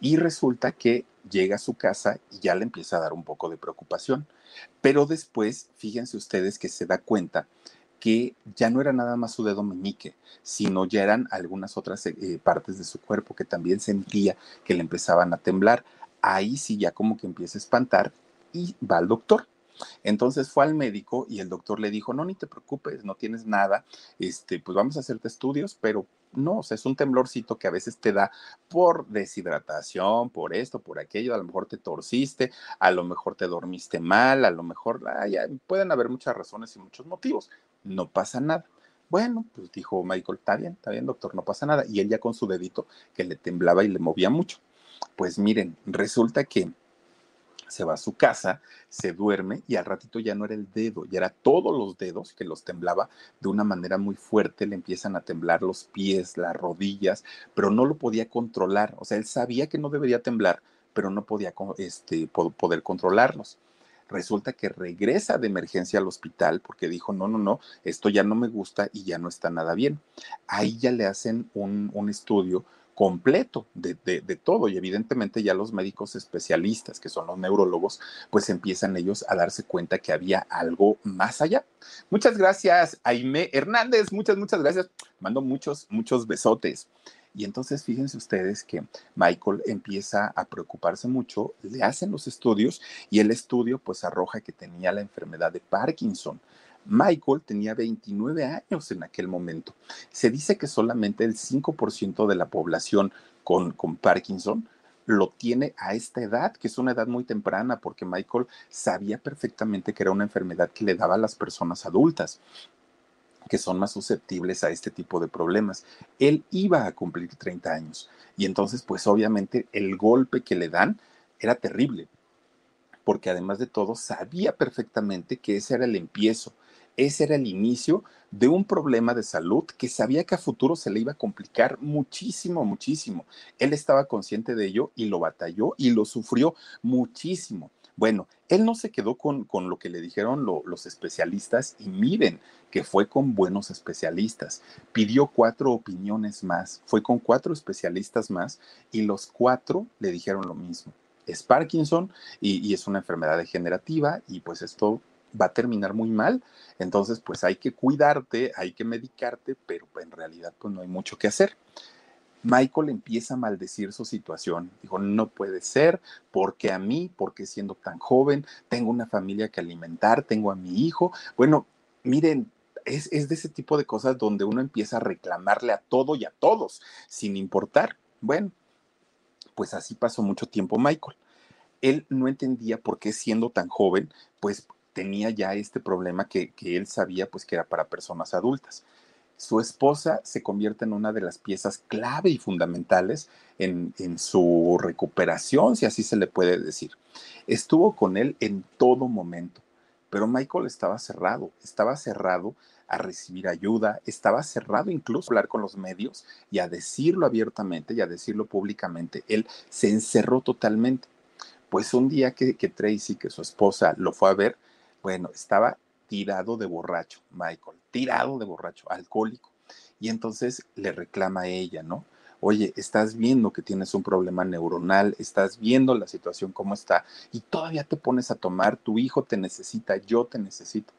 Y resulta que llega a su casa y ya le empieza a dar un poco de preocupación. Pero después, fíjense ustedes que se da cuenta que ya no era nada más su dedo meñique, sino ya eran algunas otras eh, partes de su cuerpo que también sentía que le empezaban a temblar. Ahí sí ya como que empieza a espantar y va al doctor. Entonces fue al médico y el doctor le dijo, no, ni te preocupes, no tienes nada, este, pues vamos a hacerte estudios, pero no, o sea, es un temblorcito que a veces te da por deshidratación, por esto, por aquello, a lo mejor te torciste, a lo mejor te dormiste mal, a lo mejor pueden haber muchas razones y muchos motivos, no pasa nada. Bueno, pues dijo Michael, está bien, está bien, doctor, no pasa nada. Y él ya con su dedito que le temblaba y le movía mucho. Pues miren, resulta que se va a su casa, se duerme y al ratito ya no era el dedo, ya era todos los dedos que los temblaba de una manera muy fuerte, le empiezan a temblar los pies, las rodillas, pero no lo podía controlar, o sea, él sabía que no debería temblar, pero no podía este, poder controlarlos. Resulta que regresa de emergencia al hospital porque dijo, no, no, no, esto ya no me gusta y ya no está nada bien. Ahí ya le hacen un, un estudio completo de, todo y evidentemente ya los médicos especialistas, que son los neurólogos, pues empiezan ellos a darse cuenta que había algo más allá. Muchas gracias, Aime Hernández, muchas, muchas gracias. Mando muchos, muchos besotes. Y entonces fíjense ustedes que Michael empieza a preocuparse mucho, le hacen los estudios y el estudio pues arroja que tenía la enfermedad de Parkinson. Michael tenía 29 años en aquel momento. Se dice que solamente el 5% de la población con, con Parkinson lo tiene a esta edad, que es una edad muy temprana, porque Michael sabía perfectamente que era una enfermedad que le daba a las personas adultas que son más susceptibles a este tipo de problemas. Él iba a cumplir 30 años y entonces pues obviamente el golpe que le dan era terrible, porque además de todo sabía perfectamente que ese era el empiezo, ese era el inicio de un problema de salud que sabía que a futuro se le iba a complicar muchísimo, muchísimo. Él estaba consciente de ello y lo batalló y lo sufrió muchísimo. Bueno, él no se quedó con, con lo que le dijeron los especialistas y miren que fue con buenos especialistas. Pidió cuatro opiniones más, fue con cuatro especialistas más y los cuatro le dijeron lo mismo. Es Parkinson y, y es una enfermedad degenerativa y pues esto va a terminar muy mal. Entonces, pues hay que cuidarte, hay que medicarte, pero en realidad pues no hay mucho que hacer. Michael empieza a maldecir su situación. Dijo, no puede ser, porque a mí, porque siendo tan joven, tengo una familia que alimentar, tengo a mi hijo. Bueno, miren, es, es de ese tipo de cosas donde uno empieza a reclamarle a todo y a todos, sin importar. Bueno, pues así pasó mucho tiempo Michael. Él no entendía por qué siendo tan joven, pues tenía ya este problema que, él sabía pues que era para personas adultas. Su esposa se convierte en una de las piezas clave y fundamentales en, en su recuperación, si así se le puede decir. Estuvo con él en todo momento, pero Michael estaba cerrado, estaba cerrado a recibir ayuda, estaba cerrado incluso a hablar con los medios y a decirlo abiertamente y a decirlo públicamente. Él se encerró totalmente. Pues un día que, que Tracy, que su esposa, lo fue a ver, bueno, estaba tirado de borracho, Michael, tirado de borracho, alcohólico. Y entonces le reclama a ella, ¿no? Oye, estás viendo que tienes un problema neuronal, estás viendo la situación como está y todavía te pones a tomar, tu hijo te necesita, yo te necesito.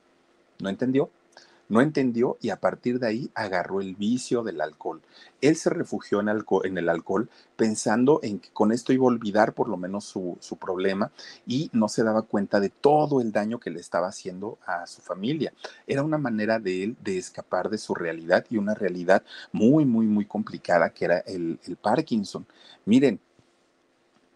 ¿No entendió? No entendió y a partir de ahí agarró el vicio del alcohol. Él se refugió en, el alcohol pensando en que con esto iba a olvidar por lo menos su, su, problema y no se daba cuenta de todo el daño que le estaba haciendo a su familia. Era una manera de él de escapar de su realidad y una realidad muy, muy, muy complicada que era el, el Parkinson. Miren,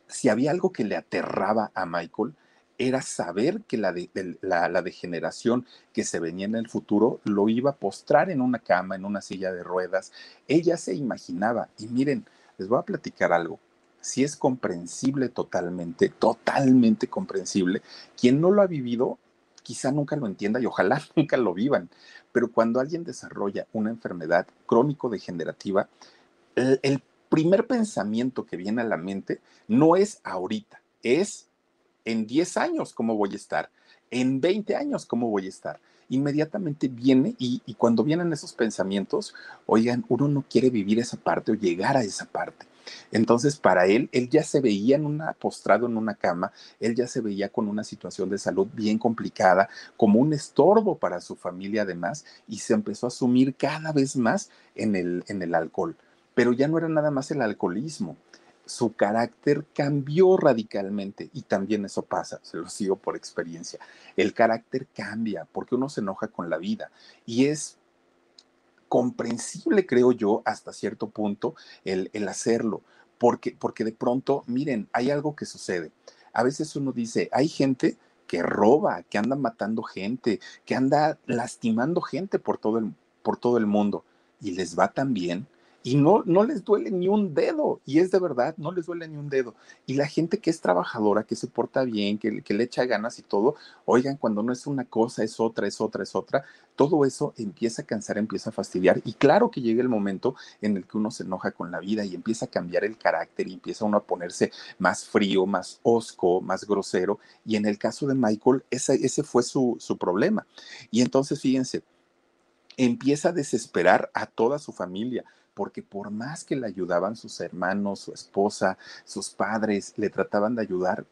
si había algo que le aterraba a Michael, era saber que la, la, degeneración que se venía en el futuro lo iba a postrar en una cama, en una silla de ruedas. Ella se imaginaba, y miren, les voy a platicar algo. Si es comprensible totalmente, totalmente comprensible, quien no lo ha vivido, quizá nunca lo entienda y ojalá [LAUGHS] nunca lo vivan. Pero cuando alguien desarrolla una enfermedad crónico-degenerativa, el primer pensamiento que viene a la mente no es ahorita, es en 10 años cómo voy a estar, en 20 años cómo voy a estar. Inmediatamente viene y, cuando vienen esos pensamientos, oigan, uno no quiere vivir esa parte o llegar a esa parte. Entonces, para él, él ya se veía en una, postrado en una cama, él ya se veía con una situación de salud bien complicada, como un estorbo para su familia además, y se empezó a asumir cada vez más en el, en el alcohol. Pero ya no era nada más el alcoholismo, su carácter cambió radicalmente y también eso pasa, se lo sigo por experiencia. El carácter cambia porque uno se enoja con la vida y es comprensible, creo yo, hasta cierto punto, el, el hacerlo, porque, porque de pronto, miren, hay algo que sucede. A veces uno dice, hay gente que roba, que anda matando gente, que anda lastimando gente por todo el, por todo el mundo y les va tan bien y no, no les duele ni un dedo, y es de verdad, no les duele ni un dedo. Y la gente que es trabajadora, que se porta bien, que, que, le echa ganas y todo, oigan, cuando no es una cosa, es otra, es otra, es otra, todo eso empieza a cansar, empieza a fastidiar. Y claro que llega el momento en el que uno se enoja con la vida y empieza a cambiar el carácter y empieza uno a ponerse más frío, más osco, más grosero. Y en el caso de Michael, ese, ese fue su, su problema. Y entonces, fíjense, empieza a desesperar a toda su familia, porque por más que le ayudaban sus hermanos, su esposa, sus padres, le trataban de ayudar,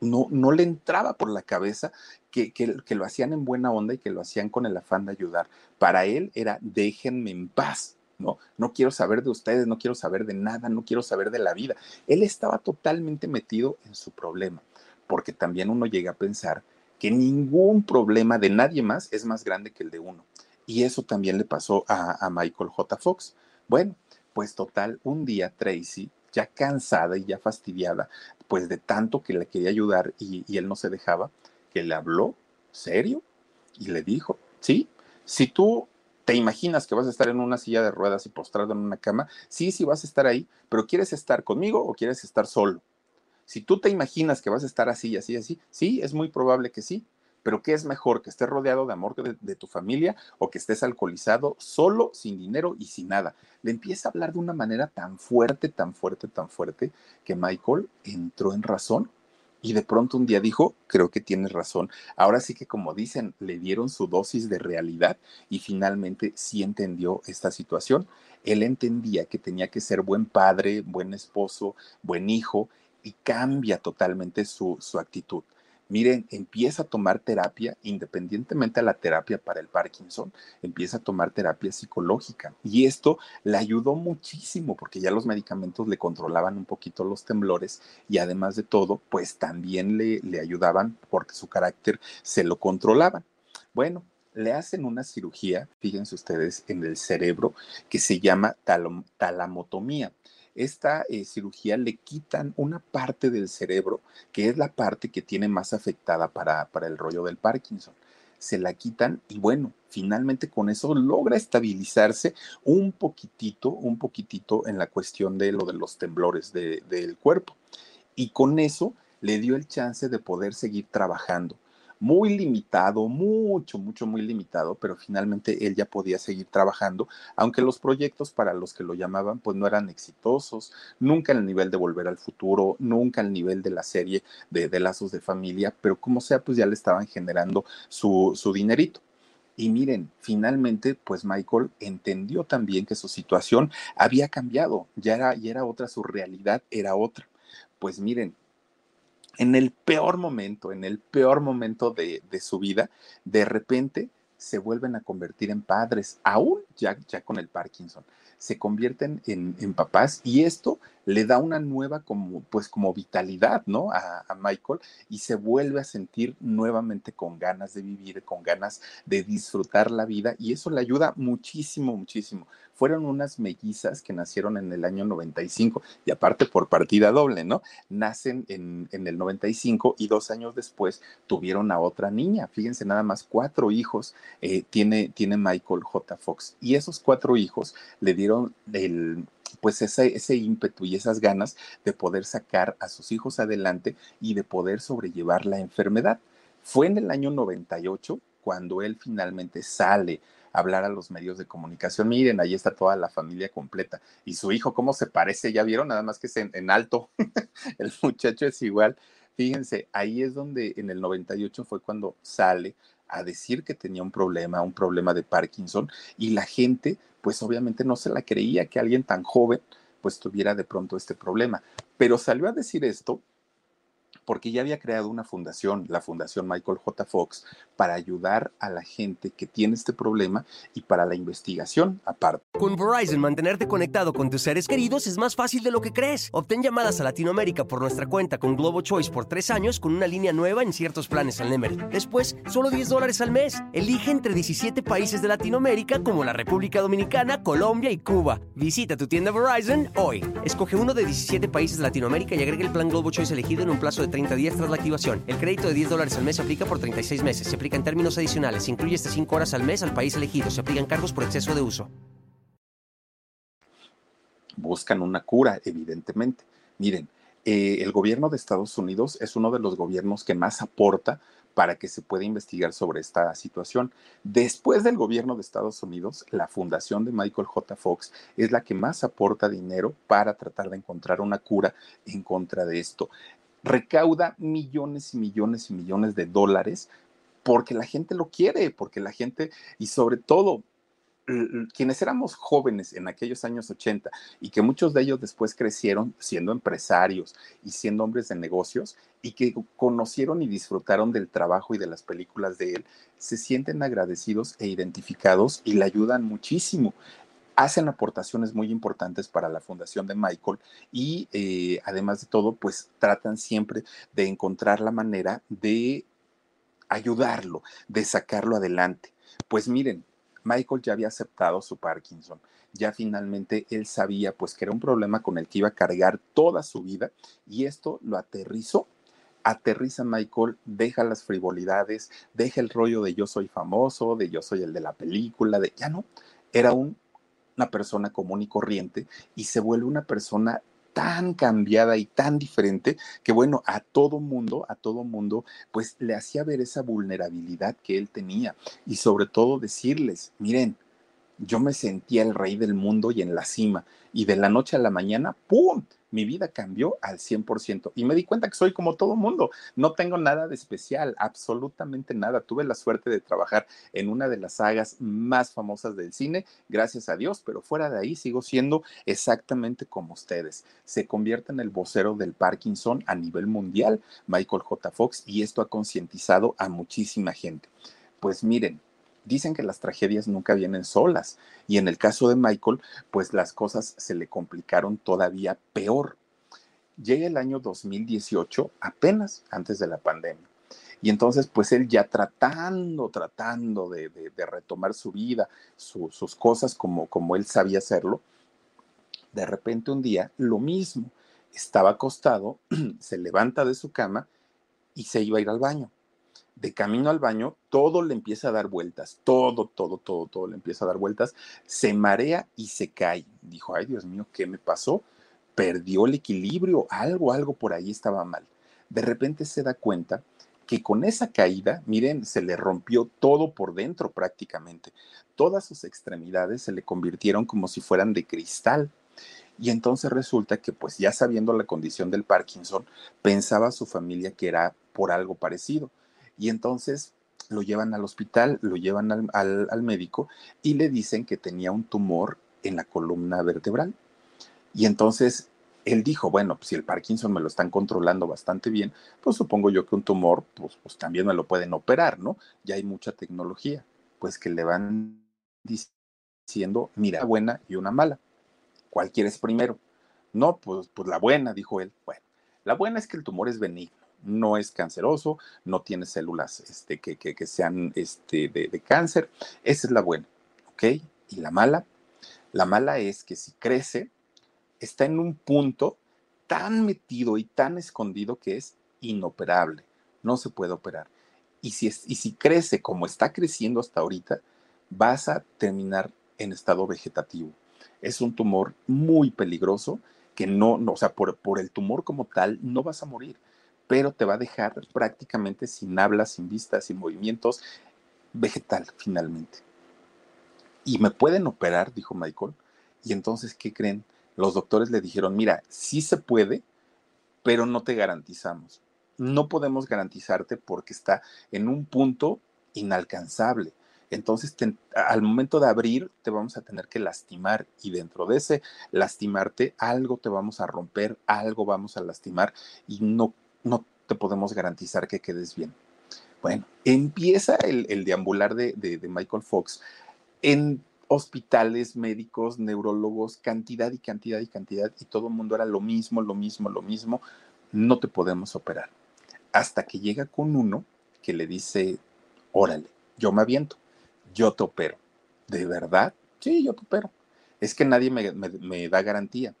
no, no le entraba por la cabeza que, que, lo hacían en buena onda y que lo hacían con el afán de ayudar. Para él era déjenme en paz. ¿no? No quiero saber de ustedes, no quiero saber de nada, no quiero saber de la vida. Él estaba totalmente metido en su problema, porque también uno llega a pensar que ningún problema de nadie más es más grande que el de uno. Y eso también le pasó a Michael J. Fox. Bueno, pues total, un día Tracy, ya cansada y ya fastidiada, pues de tanto que le quería ayudar y, él no se dejaba, que le habló serio y le dijo, sí, si tú te imaginas que vas a estar en una silla de ruedas y postrado en una cama, sí, sí vas a estar ahí, pero ¿quieres estar conmigo o quieres estar solo? Si tú te imaginas que vas a estar así, así, así, sí, es muy probable que sí, pero ¿qué es mejor? ¿Que estés rodeado de amor de, de, tu familia o que estés alcoholizado, solo, sin dinero y sin nada? Le empieza a hablar de una manera tan fuerte, tan fuerte, tan fuerte, que Michael entró en razón y de pronto un día dijo, creo que tienes razón. Ahora sí que como dicen, le dieron su dosis de realidad y finalmente sí entendió esta situación. Él entendía que tenía que ser buen padre, buen esposo, buen hijo y cambia totalmente su, su actitud miren, empieza a tomar terapia, independientemente a la terapia para el Parkinson, empieza a tomar terapia psicológica. Y esto le ayudó muchísimo porque ya los medicamentos le controlaban un poquito los temblores y además de todo, pues también le, le ayudaban porque su carácter se lo controlaban. Bueno, le hacen una cirugía, fíjense ustedes, en el cerebro que se llama talam talamotomía esta eh, cirugía le quitan una parte del cerebro, que es la parte que tiene más afectada para, para el rollo del Parkinson. Se la quitan y bueno, finalmente con eso logra estabilizarse un poquitito, un poquitito en la cuestión de lo de los temblores de, del cuerpo. Y con eso le dio el chance de poder seguir trabajando muy limitado, mucho, mucho, muy limitado, pero finalmente él ya podía seguir trabajando, aunque los proyectos para los que lo llamaban pues no eran exitosos, nunca al nivel de Volver al Futuro, nunca al nivel de la serie de, de Lazos de Familia, pero como sea, pues ya le estaban generando su, su dinerito. Y miren, finalmente, pues Michael entendió también que su situación había cambiado, ya era, ya era otra, su realidad era otra. Pues miren, en el peor momento, en el peor momento de, su vida, de repente se vuelven a convertir en padres, aún ya, ya con el Parkinson, se convierten en, papás y esto le da una nueva como, pues como vitalidad, ¿no? A, Michael y se vuelve a sentir nuevamente con ganas de vivir, con ganas de disfrutar la vida y eso le ayuda muchísimo, muchísimo. Fueron unas mellizas que nacieron en el año 95 y aparte por partida doble, ¿no? Nacen en, en el 95 y dos años después tuvieron a otra niña. Fíjense, nada más cuatro hijos eh, tiene, tiene Michael J. Fox y esos cuatro hijos le dieron el pues ese, ese ímpetu y esas ganas de poder sacar a sus hijos adelante y de poder sobrellevar la enfermedad. Fue en el año 98 cuando él finalmente sale hablar a los medios de comunicación. Miren, ahí está toda la familia completa. Y su hijo, ¿cómo se parece? ¿Ya vieron? Nada más que es en, en alto. [LAUGHS] el muchacho es igual. Fíjense, ahí es donde en el 98 fue cuando sale a decir que tenía un problema, un problema de Parkinson, y la gente, pues obviamente no se la creía que alguien tan joven, pues tuviera de pronto este problema. Pero salió a decir esto porque ya había creado una fundación, la Fundación Michael J. Fox, para ayudar a la gente que tiene este problema y para la investigación aparte. Con Verizon, mantenerte conectado con tus seres queridos es más fácil de lo que crees. Obtén llamadas a Latinoamérica por nuestra cuenta con Globo Choice por tres años con una línea nueva en ciertos planes al Nemery. Después, solo 10 dólares al mes. Elige entre 17 países de Latinoamérica como la República Dominicana, Colombia y Cuba. Visita tu tienda Verizon hoy. Escoge uno de 17 países de Latinoamérica y agrega el plan Globo Choice elegido en un plazo de 30 días tras la activación. El crédito de 10 dólares al mes se aplica por 36 meses. Se aplica en términos adicionales. Se incluye hasta 5 horas al mes al país elegido. Se aplican cargos por exceso de uso. Buscan una cura, evidentemente. Miren, eh, el gobierno de Estados Unidos es uno de los gobiernos que más aporta para que se pueda investigar sobre esta situación. Después del gobierno de Estados Unidos, la fundación de Michael J. Fox es la que más aporta dinero para tratar de encontrar una cura en contra de esto. Recauda millones y millones y millones de dólares porque la gente lo quiere, porque la gente, y sobre todo, quienes éramos jóvenes en aquellos años 80 y que muchos de ellos después crecieron siendo empresarios y siendo hombres de negocios y que conocieron y disfrutaron del trabajo y de las películas de él, se sienten agradecidos e identificados y le ayudan muchísimo. Hacen aportaciones muy importantes para la fundación de Michael y eh, además de todo, pues tratan siempre de encontrar la manera de ayudarlo, de sacarlo adelante. Pues miren, Michael ya había aceptado su Parkinson. Ya finalmente él sabía pues que era un problema con el que iba a cargar toda su vida y esto lo aterrizó. Aterriza Michael, deja las frivolidades, deja el rollo de yo soy famoso, de yo soy el de la película, de ya no, era un, una persona común y corriente y se vuelve una persona tan cambiada y tan diferente que bueno, a todo mundo, a todo mundo, pues le hacía ver esa vulnerabilidad que él tenía y sobre todo decirles, miren, yo me sentía el rey del mundo y en la cima y de la noche a la mañana, ¡pum! Mi vida cambió al 100% y me di cuenta que soy como todo mundo, no tengo nada de especial, absolutamente nada. Tuve la suerte de trabajar en una de las sagas más famosas del cine, gracias a Dios, pero fuera de ahí sigo siendo exactamente como ustedes. Se convierte en el vocero del Parkinson a nivel mundial, Michael J. Fox, y esto ha concientizado a muchísima gente. Pues miren, dicen que las tragedias nunca vienen solas y en el caso de Michael, pues las cosas se le complicaron todavía peor. Llega el año 2018, apenas antes de la pandemia. Y entonces, pues él ya tratando, tratando de, retomar su vida, sus cosas como, como él sabía hacerlo, de repente un día, lo mismo, estaba acostado, [CLEARS THROAT] se levanta de su cama y se iba a ir al baño de camino al baño, todo le empieza a dar vueltas, todo, todo, todo, todo le empieza a dar vueltas, se marea y se cae. Dijo, ay Dios mío, ¿qué me pasó? Perdió el equilibrio, algo, algo por ahí estaba mal. De repente se da cuenta que con esa caída, miren, se le rompió todo por dentro prácticamente. Todas sus extremidades se le convirtieron como si fueran de cristal. Y entonces resulta que, pues ya sabiendo la condición del Parkinson, pensaba su familia que era por algo parecido y entonces lo llevan al hospital, lo llevan al, médico y le dicen que tenía un tumor en la columna vertebral. Y entonces él dijo, bueno, pues si el Parkinson me lo están controlando bastante bien, pues supongo yo que un tumor, pues, pues también me lo pueden operar, ¿no? Ya hay mucha tecnología. Pues que le van diciendo, mira, buena y una mala. ¿Cuál quieres primero? No, pues, pues la buena, dijo él. Bueno, la buena es que el tumor es benigno no es canceroso, no tiene células este, que, que, sean este, de, de, cáncer. Esa es la buena, ¿ok? Y la mala, la mala es que si crece, está en un punto tan metido y tan escondido que es inoperable, no se puede operar. Y si, es, y si crece como está creciendo hasta ahorita, vas a terminar en estado vegetativo. Es un tumor muy peligroso que no, no o sea, por, por el tumor como tal, no vas a morir pero te va a dejar prácticamente sin habla, sin vista, sin movimientos, vegetal finalmente. Y me pueden operar, dijo Michael. Y entonces, ¿qué creen? Los doctores le dijeron, mira, sí se puede, pero no te garantizamos. No podemos garantizarte porque está en un punto inalcanzable. Entonces, al momento de abrir, te vamos a tener que lastimar y dentro de ese lastimarte, algo te vamos a romper, algo vamos a lastimar y no no te podemos garantizar que quedes bien. Bueno, empieza el, deambular de, de Michael Fox en hospitales, médicos, neurólogos, cantidad y cantidad y cantidad, y todo el mundo era lo mismo, lo mismo, lo mismo, no te podemos operar. Hasta que llega con uno que le dice, órale, yo me aviento, yo te opero. ¿De verdad? Sí, yo te opero. Es que nadie me, me da garantía.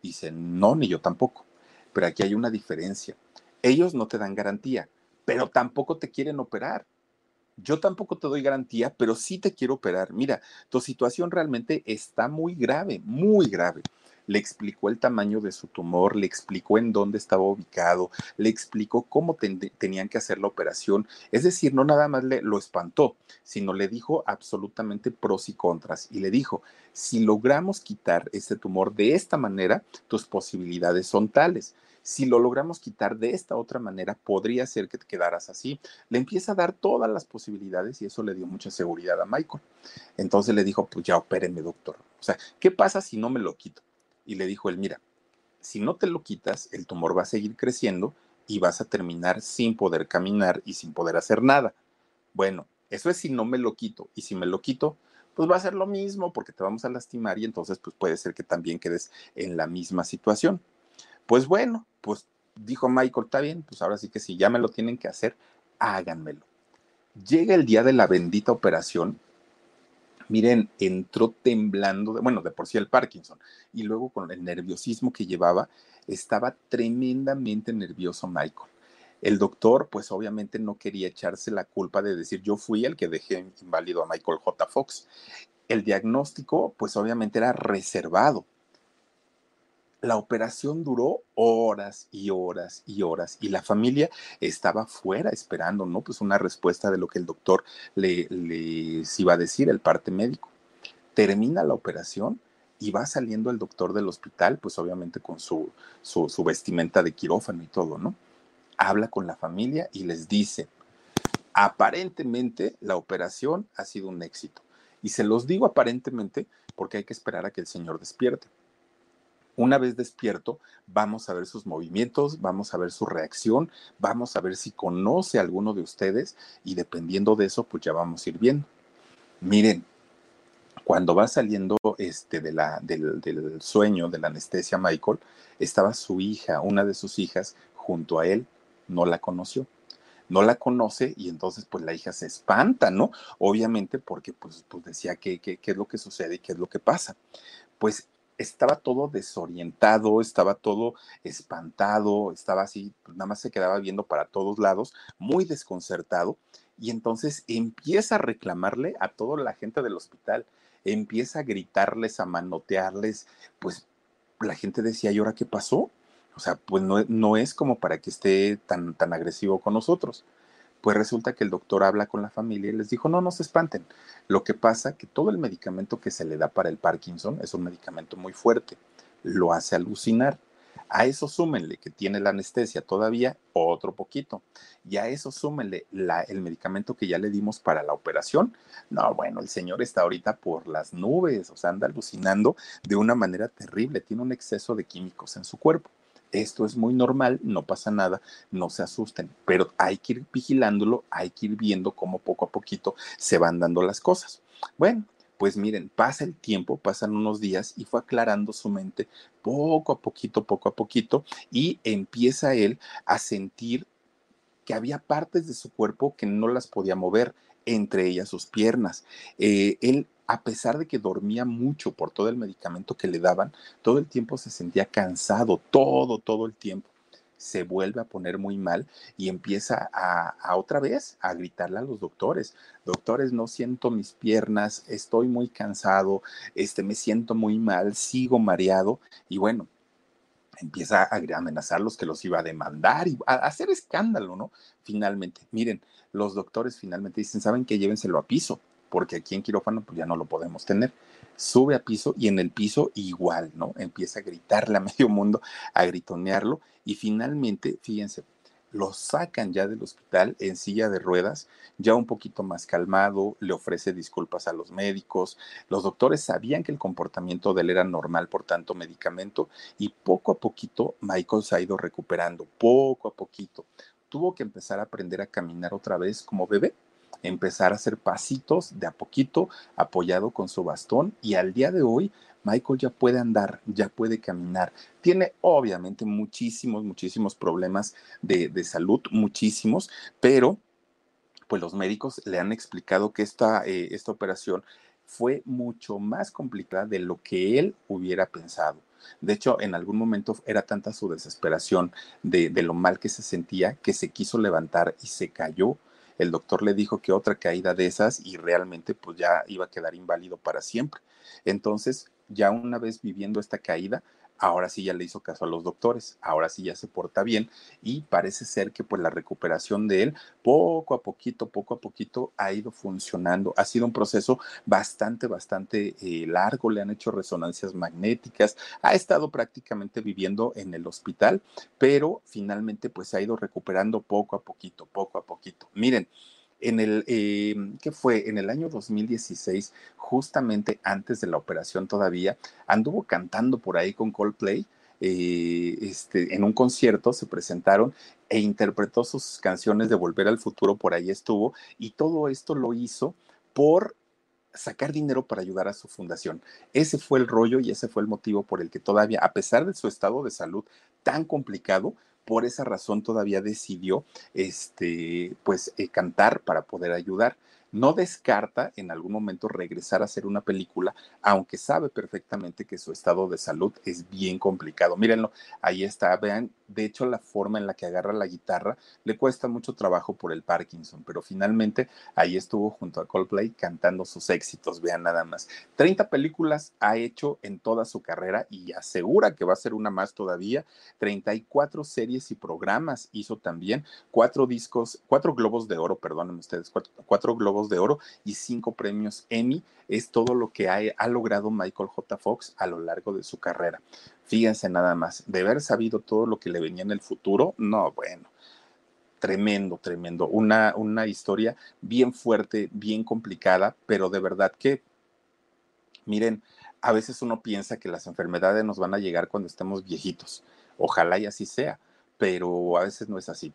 Dice, no, ni yo tampoco. Pero aquí hay una diferencia. Ellos no te dan garantía, pero tampoco te quieren operar yo tampoco te doy garantía, pero sí te quiero operar. Mira, tu situación realmente está muy grave, muy grave. Le explicó el tamaño de su tumor, le explicó en dónde estaba ubicado, le explicó cómo tenían que hacer la operación. Es decir, no nada más le, lo espantó, sino le dijo absolutamente pros y contras. Y le dijo, si logramos quitar este tumor de esta manera, tus posibilidades son tales si lo logramos quitar de esta otra manera, podría ser que te quedaras así. Le empieza a dar todas las posibilidades y eso le dio mucha seguridad a Michael. Entonces le dijo, pues ya opéreme, doctor. O sea, ¿qué pasa si no me lo quito? Y le dijo él, mira, si no te lo quitas, el tumor va a seguir creciendo y vas a terminar sin poder caminar y sin poder hacer nada. Bueno, eso es si no me lo quito. Y si me lo quito, pues va a ser lo mismo porque te vamos a lastimar y entonces pues puede ser que también quedes en la misma situación. Pues bueno, pues dijo Michael, está bien, pues ahora sí que si ya me lo tienen que hacer, háganmelo. Llega el día de la bendita operación. Miren, entró temblando, bueno, de por sí el Parkinson, y luego con el nerviosismo que llevaba, estaba tremendamente nervioso Michael. El doctor, pues obviamente no quería echarse la culpa de decir yo fui el que dejé inválido a Michael J. Fox. El diagnóstico, pues obviamente era reservado la operación duró horas y horas y horas y la familia estaba fuera esperando, ¿no? Pues una respuesta de lo que el doctor le, les iba a decir, el parte médico. Termina la operación y va saliendo el doctor del hospital, pues obviamente con su, su, su vestimenta de quirófano y todo, ¿no? Habla con la familia y les dice, aparentemente la operación ha sido un éxito. Y se los digo aparentemente porque hay que esperar a que el señor despierte una vez despierto, vamos a ver sus movimientos, vamos a ver su reacción, vamos a ver si conoce a alguno de ustedes y dependiendo de eso, pues ya vamos a ir viendo. Miren, cuando va saliendo este de la, del, del sueño, de la anestesia, Michael, estaba su hija, una de sus hijas, junto a él, no la conoció no la conoce y entonces pues la hija se espanta, ¿no? Obviamente porque pues, pues decía qué, qué, qué es lo que sucede y qué es lo que pasa. Pues estaba todo desorientado, estaba todo espantado, estaba así, pues, nada más se quedaba viendo para todos lados, muy desconcertado, y entonces empieza a reclamarle a toda la gente del hospital, empieza a gritarles, a manotearles, pues la gente decía, ¿y ahora qué pasó? O sea, pues no, no es como para que esté tan, tan agresivo con nosotros. Pues resulta que el doctor habla con la familia y les dijo, no, no se espanten. Lo que pasa que todo el medicamento que se le da para el Parkinson es un medicamento muy fuerte, lo hace alucinar. A eso súmenle que tiene la anestesia todavía otro poquito. Y a eso súmenle el medicamento que ya le dimos para la operación. No, bueno, el señor está ahorita por las nubes, o sea, anda alucinando de una manera terrible. Tiene un exceso de químicos en su cuerpo. Esto es muy normal, no pasa nada, no se asusten, pero hay que ir vigilándolo, hay que ir viendo cómo poco a poquito se van dando las cosas. Bueno, pues miren, pasa el tiempo, pasan unos días y fue aclarando su mente poco a poquito, poco a poquito, y empieza él a sentir que había partes de su cuerpo que no las podía mover, entre ellas sus piernas. Eh, él a pesar de que dormía mucho por todo el medicamento que le daban, todo el tiempo se sentía cansado, todo, todo el tiempo. Se vuelve a poner muy mal y empieza a, otra vez a gritarle a los doctores, doctores, no siento mis piernas, estoy muy cansado, este, me siento muy mal, sigo mareado y bueno, empieza a amenazarlos que los iba a demandar y a hacer escándalo, ¿no? Finalmente, miren, los doctores finalmente dicen, ¿saben que Llévenselo a piso porque aquí en quirófano pues ya no lo podemos tener. Sube a piso y en el piso igual, ¿no? Empieza a gritarle a [LAUGHS] medio mundo, a gritonearlo y finalmente, fíjense, lo sacan ya del hospital en silla de ruedas, ya un poquito más calmado, le ofrece disculpas a los médicos. Los doctores sabían que el comportamiento de él era normal por tanto medicamento y poco a poquito Michael se ha ido recuperando, poco a poquito. Tuvo que empezar a aprender a caminar otra vez como bebé, empezar a hacer pasitos de a poquito apoyado con su bastón y al día de hoy Michael ya puede andar, ya puede caminar. Tiene obviamente muchísimos, muchísimos problemas de, salud, muchísimos, pero pues los médicos le han explicado que esta, eh, esta operación fue mucho más complicada de lo que él hubiera pensado. De hecho, en algún momento era tanta su desesperación de, de, lo mal que se sentía que se quiso levantar y se cayó. El doctor le dijo que otra caída de esas y realmente pues ya iba a quedar inválido para siempre. Entonces, ya una vez viviendo esta caída, ahora sí ya le hizo caso a los doctores, ahora sí ya se porta bien y parece ser que pues la recuperación de él poco a poquito, poco a poquito ha ido funcionando. Ha sido un proceso bastante, bastante eh, largo, le han hecho resonancias magnéticas, ha estado prácticamente viviendo en el hospital, pero finalmente pues ha ido recuperando poco a poquito, poco a poquito. Miren, en el, eh, ¿qué fue? En el año 2016, justamente antes de la operación todavía, anduvo cantando por ahí con Coldplay. Eh, este, en un concierto se presentaron e interpretó sus canciones de Volver al Futuro, por ahí estuvo, y todo esto lo hizo por sacar dinero para ayudar a su fundación. Ese fue el rollo y ese fue el motivo por el que todavía, a pesar de su estado de salud tan complicado, por esa razón todavía decidió este, pues, eh, cantar para poder ayudar no descarta en algún momento regresar a hacer una película, aunque sabe perfectamente que su estado de salud es bien complicado. Mírenlo, ahí está, vean, de hecho la forma en la que agarra la guitarra le cuesta mucho trabajo por el Parkinson, pero finalmente ahí estuvo junto a Coldplay cantando sus éxitos, vean nada más. 30 películas ha hecho en toda su carrera y asegura que va a ser una más todavía. 34 series y programas hizo también, cuatro discos, cuatro globos de oro, perdónenme ustedes, cuatro globos de Oro y cinco premios Emmy. Es todo lo que ha, ha logrado Michael J. Fox a lo largo de su carrera. Fíjense nada más, de haber sabido todo lo que le venía en el futuro, no, bueno, tremendo, tremendo. Una, una historia bien fuerte, bien complicada, pero de verdad que, miren, a veces uno piensa que las enfermedades nos van a llegar cuando estemos viejitos. Ojalá y así sea, pero a veces no es así.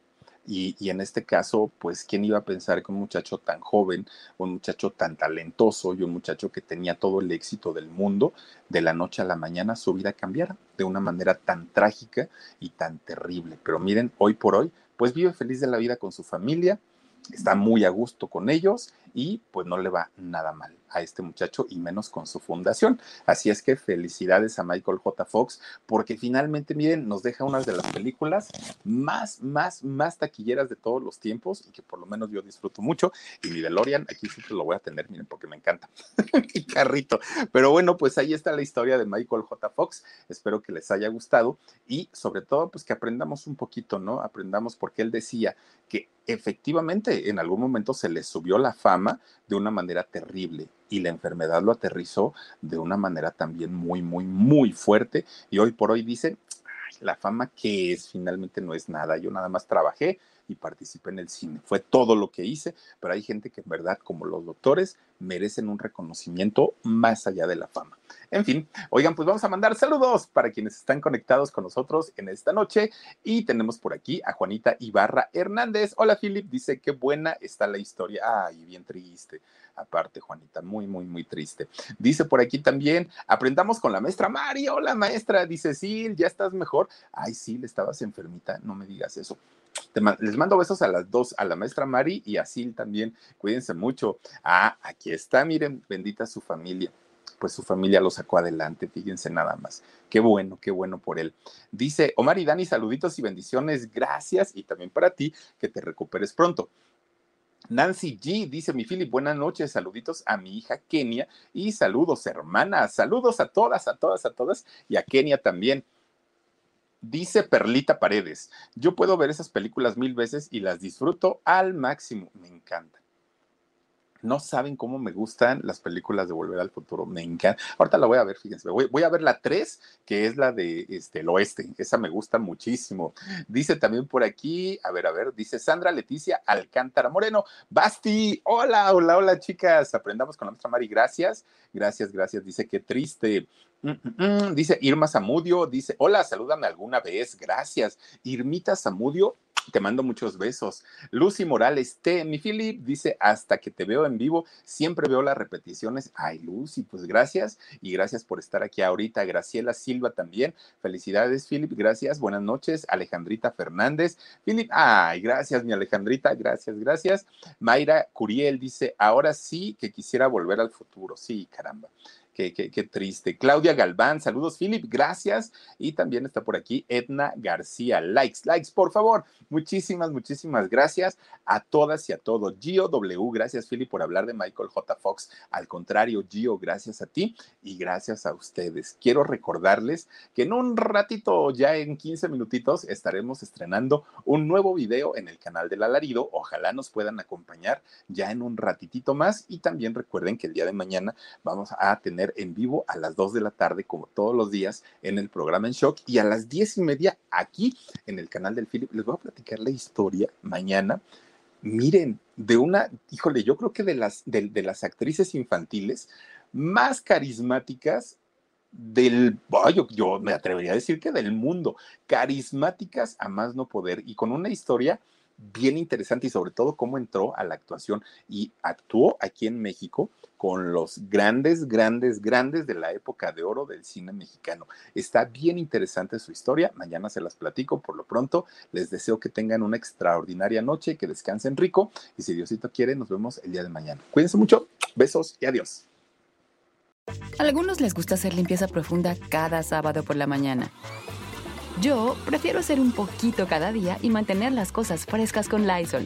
Y, en este caso, pues, ¿quién iba a pensar que un muchacho tan joven, un muchacho tan talentoso y un muchacho que tenía todo el éxito del mundo, de la noche a la mañana su vida cambiara de una manera tan trágica y tan terrible? Pero miren, hoy por hoy, pues vive feliz de la vida con su familia, está muy a gusto con ellos y pues no le va nada mal a este muchacho y menos con su fundación. Así es que felicidades a Michael J. Fox porque finalmente, miren, nos deja una de las películas más, más, más taquilleras de todos los tiempos y que por lo menos yo disfruto mucho. Y mi DeLorean, aquí siempre lo voy a tener, miren, porque me encanta. [LAUGHS] mi carrito. Pero bueno, pues ahí está la historia de Michael J. Fox. Espero que les haya gustado y sobre todo, pues que aprendamos un poquito, ¿no? Aprendamos porque él decía que efectivamente en algún momento se le subió la fama de una manera terrible y la enfermedad lo aterrizó de una manera también muy, muy, muy fuerte y hoy por hoy dice, la fama que es finalmente no es nada, yo nada más trabajé y participé en el cine. Fue todo lo que hice, pero hay gente que en verdad, como los doctores, merecen un reconocimiento más allá de la fama. En fin, oigan, pues vamos a mandar saludos para quienes están conectados con nosotros en esta noche. Y tenemos por aquí a Juanita Ibarra Hernández. Hola, Philip, dice qué buena está la historia. Ay, bien triste. Aparte, Juanita, muy, muy, muy triste. Dice por aquí también, aprendamos con la maestra Mari. Hola, maestra. Dice, sí, ya estás mejor. Ay, sí, le estabas enfermita. No me digas eso les mando besos a las dos, a la maestra Mari y a Sil también. Cuídense mucho. Ah, aquí está, miren, bendita su familia. Pues su familia lo sacó adelante, fíjense nada más. Qué bueno, qué bueno por él. Dice Omar y Dani, saluditos y bendiciones. Gracias y también para ti, que te recuperes pronto. Nancy G dice mi Philip, buenas noches, saluditos a mi hija Kenia y saludos hermanas, saludos a todas, a todas, a todas y a Kenia también. Dice Perlita Paredes, yo puedo ver esas películas mil veces y las disfruto al máximo, me encanta. No saben cómo me gustan las películas de Volver al Futuro. Me encanta. Ahorita la voy a ver, fíjense. Voy, a ver la 3, que es la de este, el oeste. Esa me gusta muchísimo. Dice también por aquí, a ver, a ver, dice Sandra Leticia Alcántara Moreno. Basti, hola, hola, hola, chicas. Aprendamos con la maestra Mari. Gracias, gracias, gracias. Dice, qué triste. Mm, mm, mm. Dice Irma Zamudio, dice, hola, salúdame alguna vez, gracias. Irmita Zamudio, te mando muchos besos. Lucy Morales, te, mi Philip dice, hasta que te veo en vivo, siempre veo las repeticiones. Ay, Lucy, pues gracias y gracias por estar aquí ahorita. Graciela Silva también. Felicidades, Philip, gracias. Buenas noches. Alejandrita Fernández. Philip, ay, gracias, mi Alejandrita, gracias, gracias. Mayra Curiel dice, ahora sí que quisiera volver al futuro. Sí, caramba. Qué, triste. Claudia Galván, saludos, Philip, gracias. Y también está por aquí Edna García. Likes, likes, por favor. Muchísimas, muchísimas gracias a todas y a todos. Gio W, gracias, Philip, por hablar de Michael J. Fox. Al contrario, Gio, gracias a ti y gracias a ustedes. Quiero recordarles que en un ratito, ya en 15 minutitos, estaremos estrenando un nuevo video en el canal del alarido. Ojalá nos puedan acompañar ya en un ratitito más. Y también recuerden que el día de mañana vamos a tener en vivo a las 2 de la tarde, como todos los días, en el programa En Shock. Y a las 10 y media aquí en el canal del Philip. Les voy a platicar la historia mañana. Miren, de una, híjole, yo creo que de las, de, las actrices infantiles más carismáticas del, yo, yo, me atrevería a decir que del mundo, carismáticas a más no poder y con una historia bien interesante y sobre todo cómo entró a la actuación y actuó aquí en México con los grandes, grandes, grandes de la época de oro del cine mexicano. Está bien interesante su historia, mañana se las platico, por lo pronto les deseo que tengan una extraordinaria noche, que descansen rico y si Diosito quiere, nos vemos el día de mañana. Cuídense mucho, besos y adiós. A algunos les gusta hacer limpieza profunda cada sábado por la mañana. Yo prefiero hacer un poquito cada día y mantener las cosas frescas con Lysol.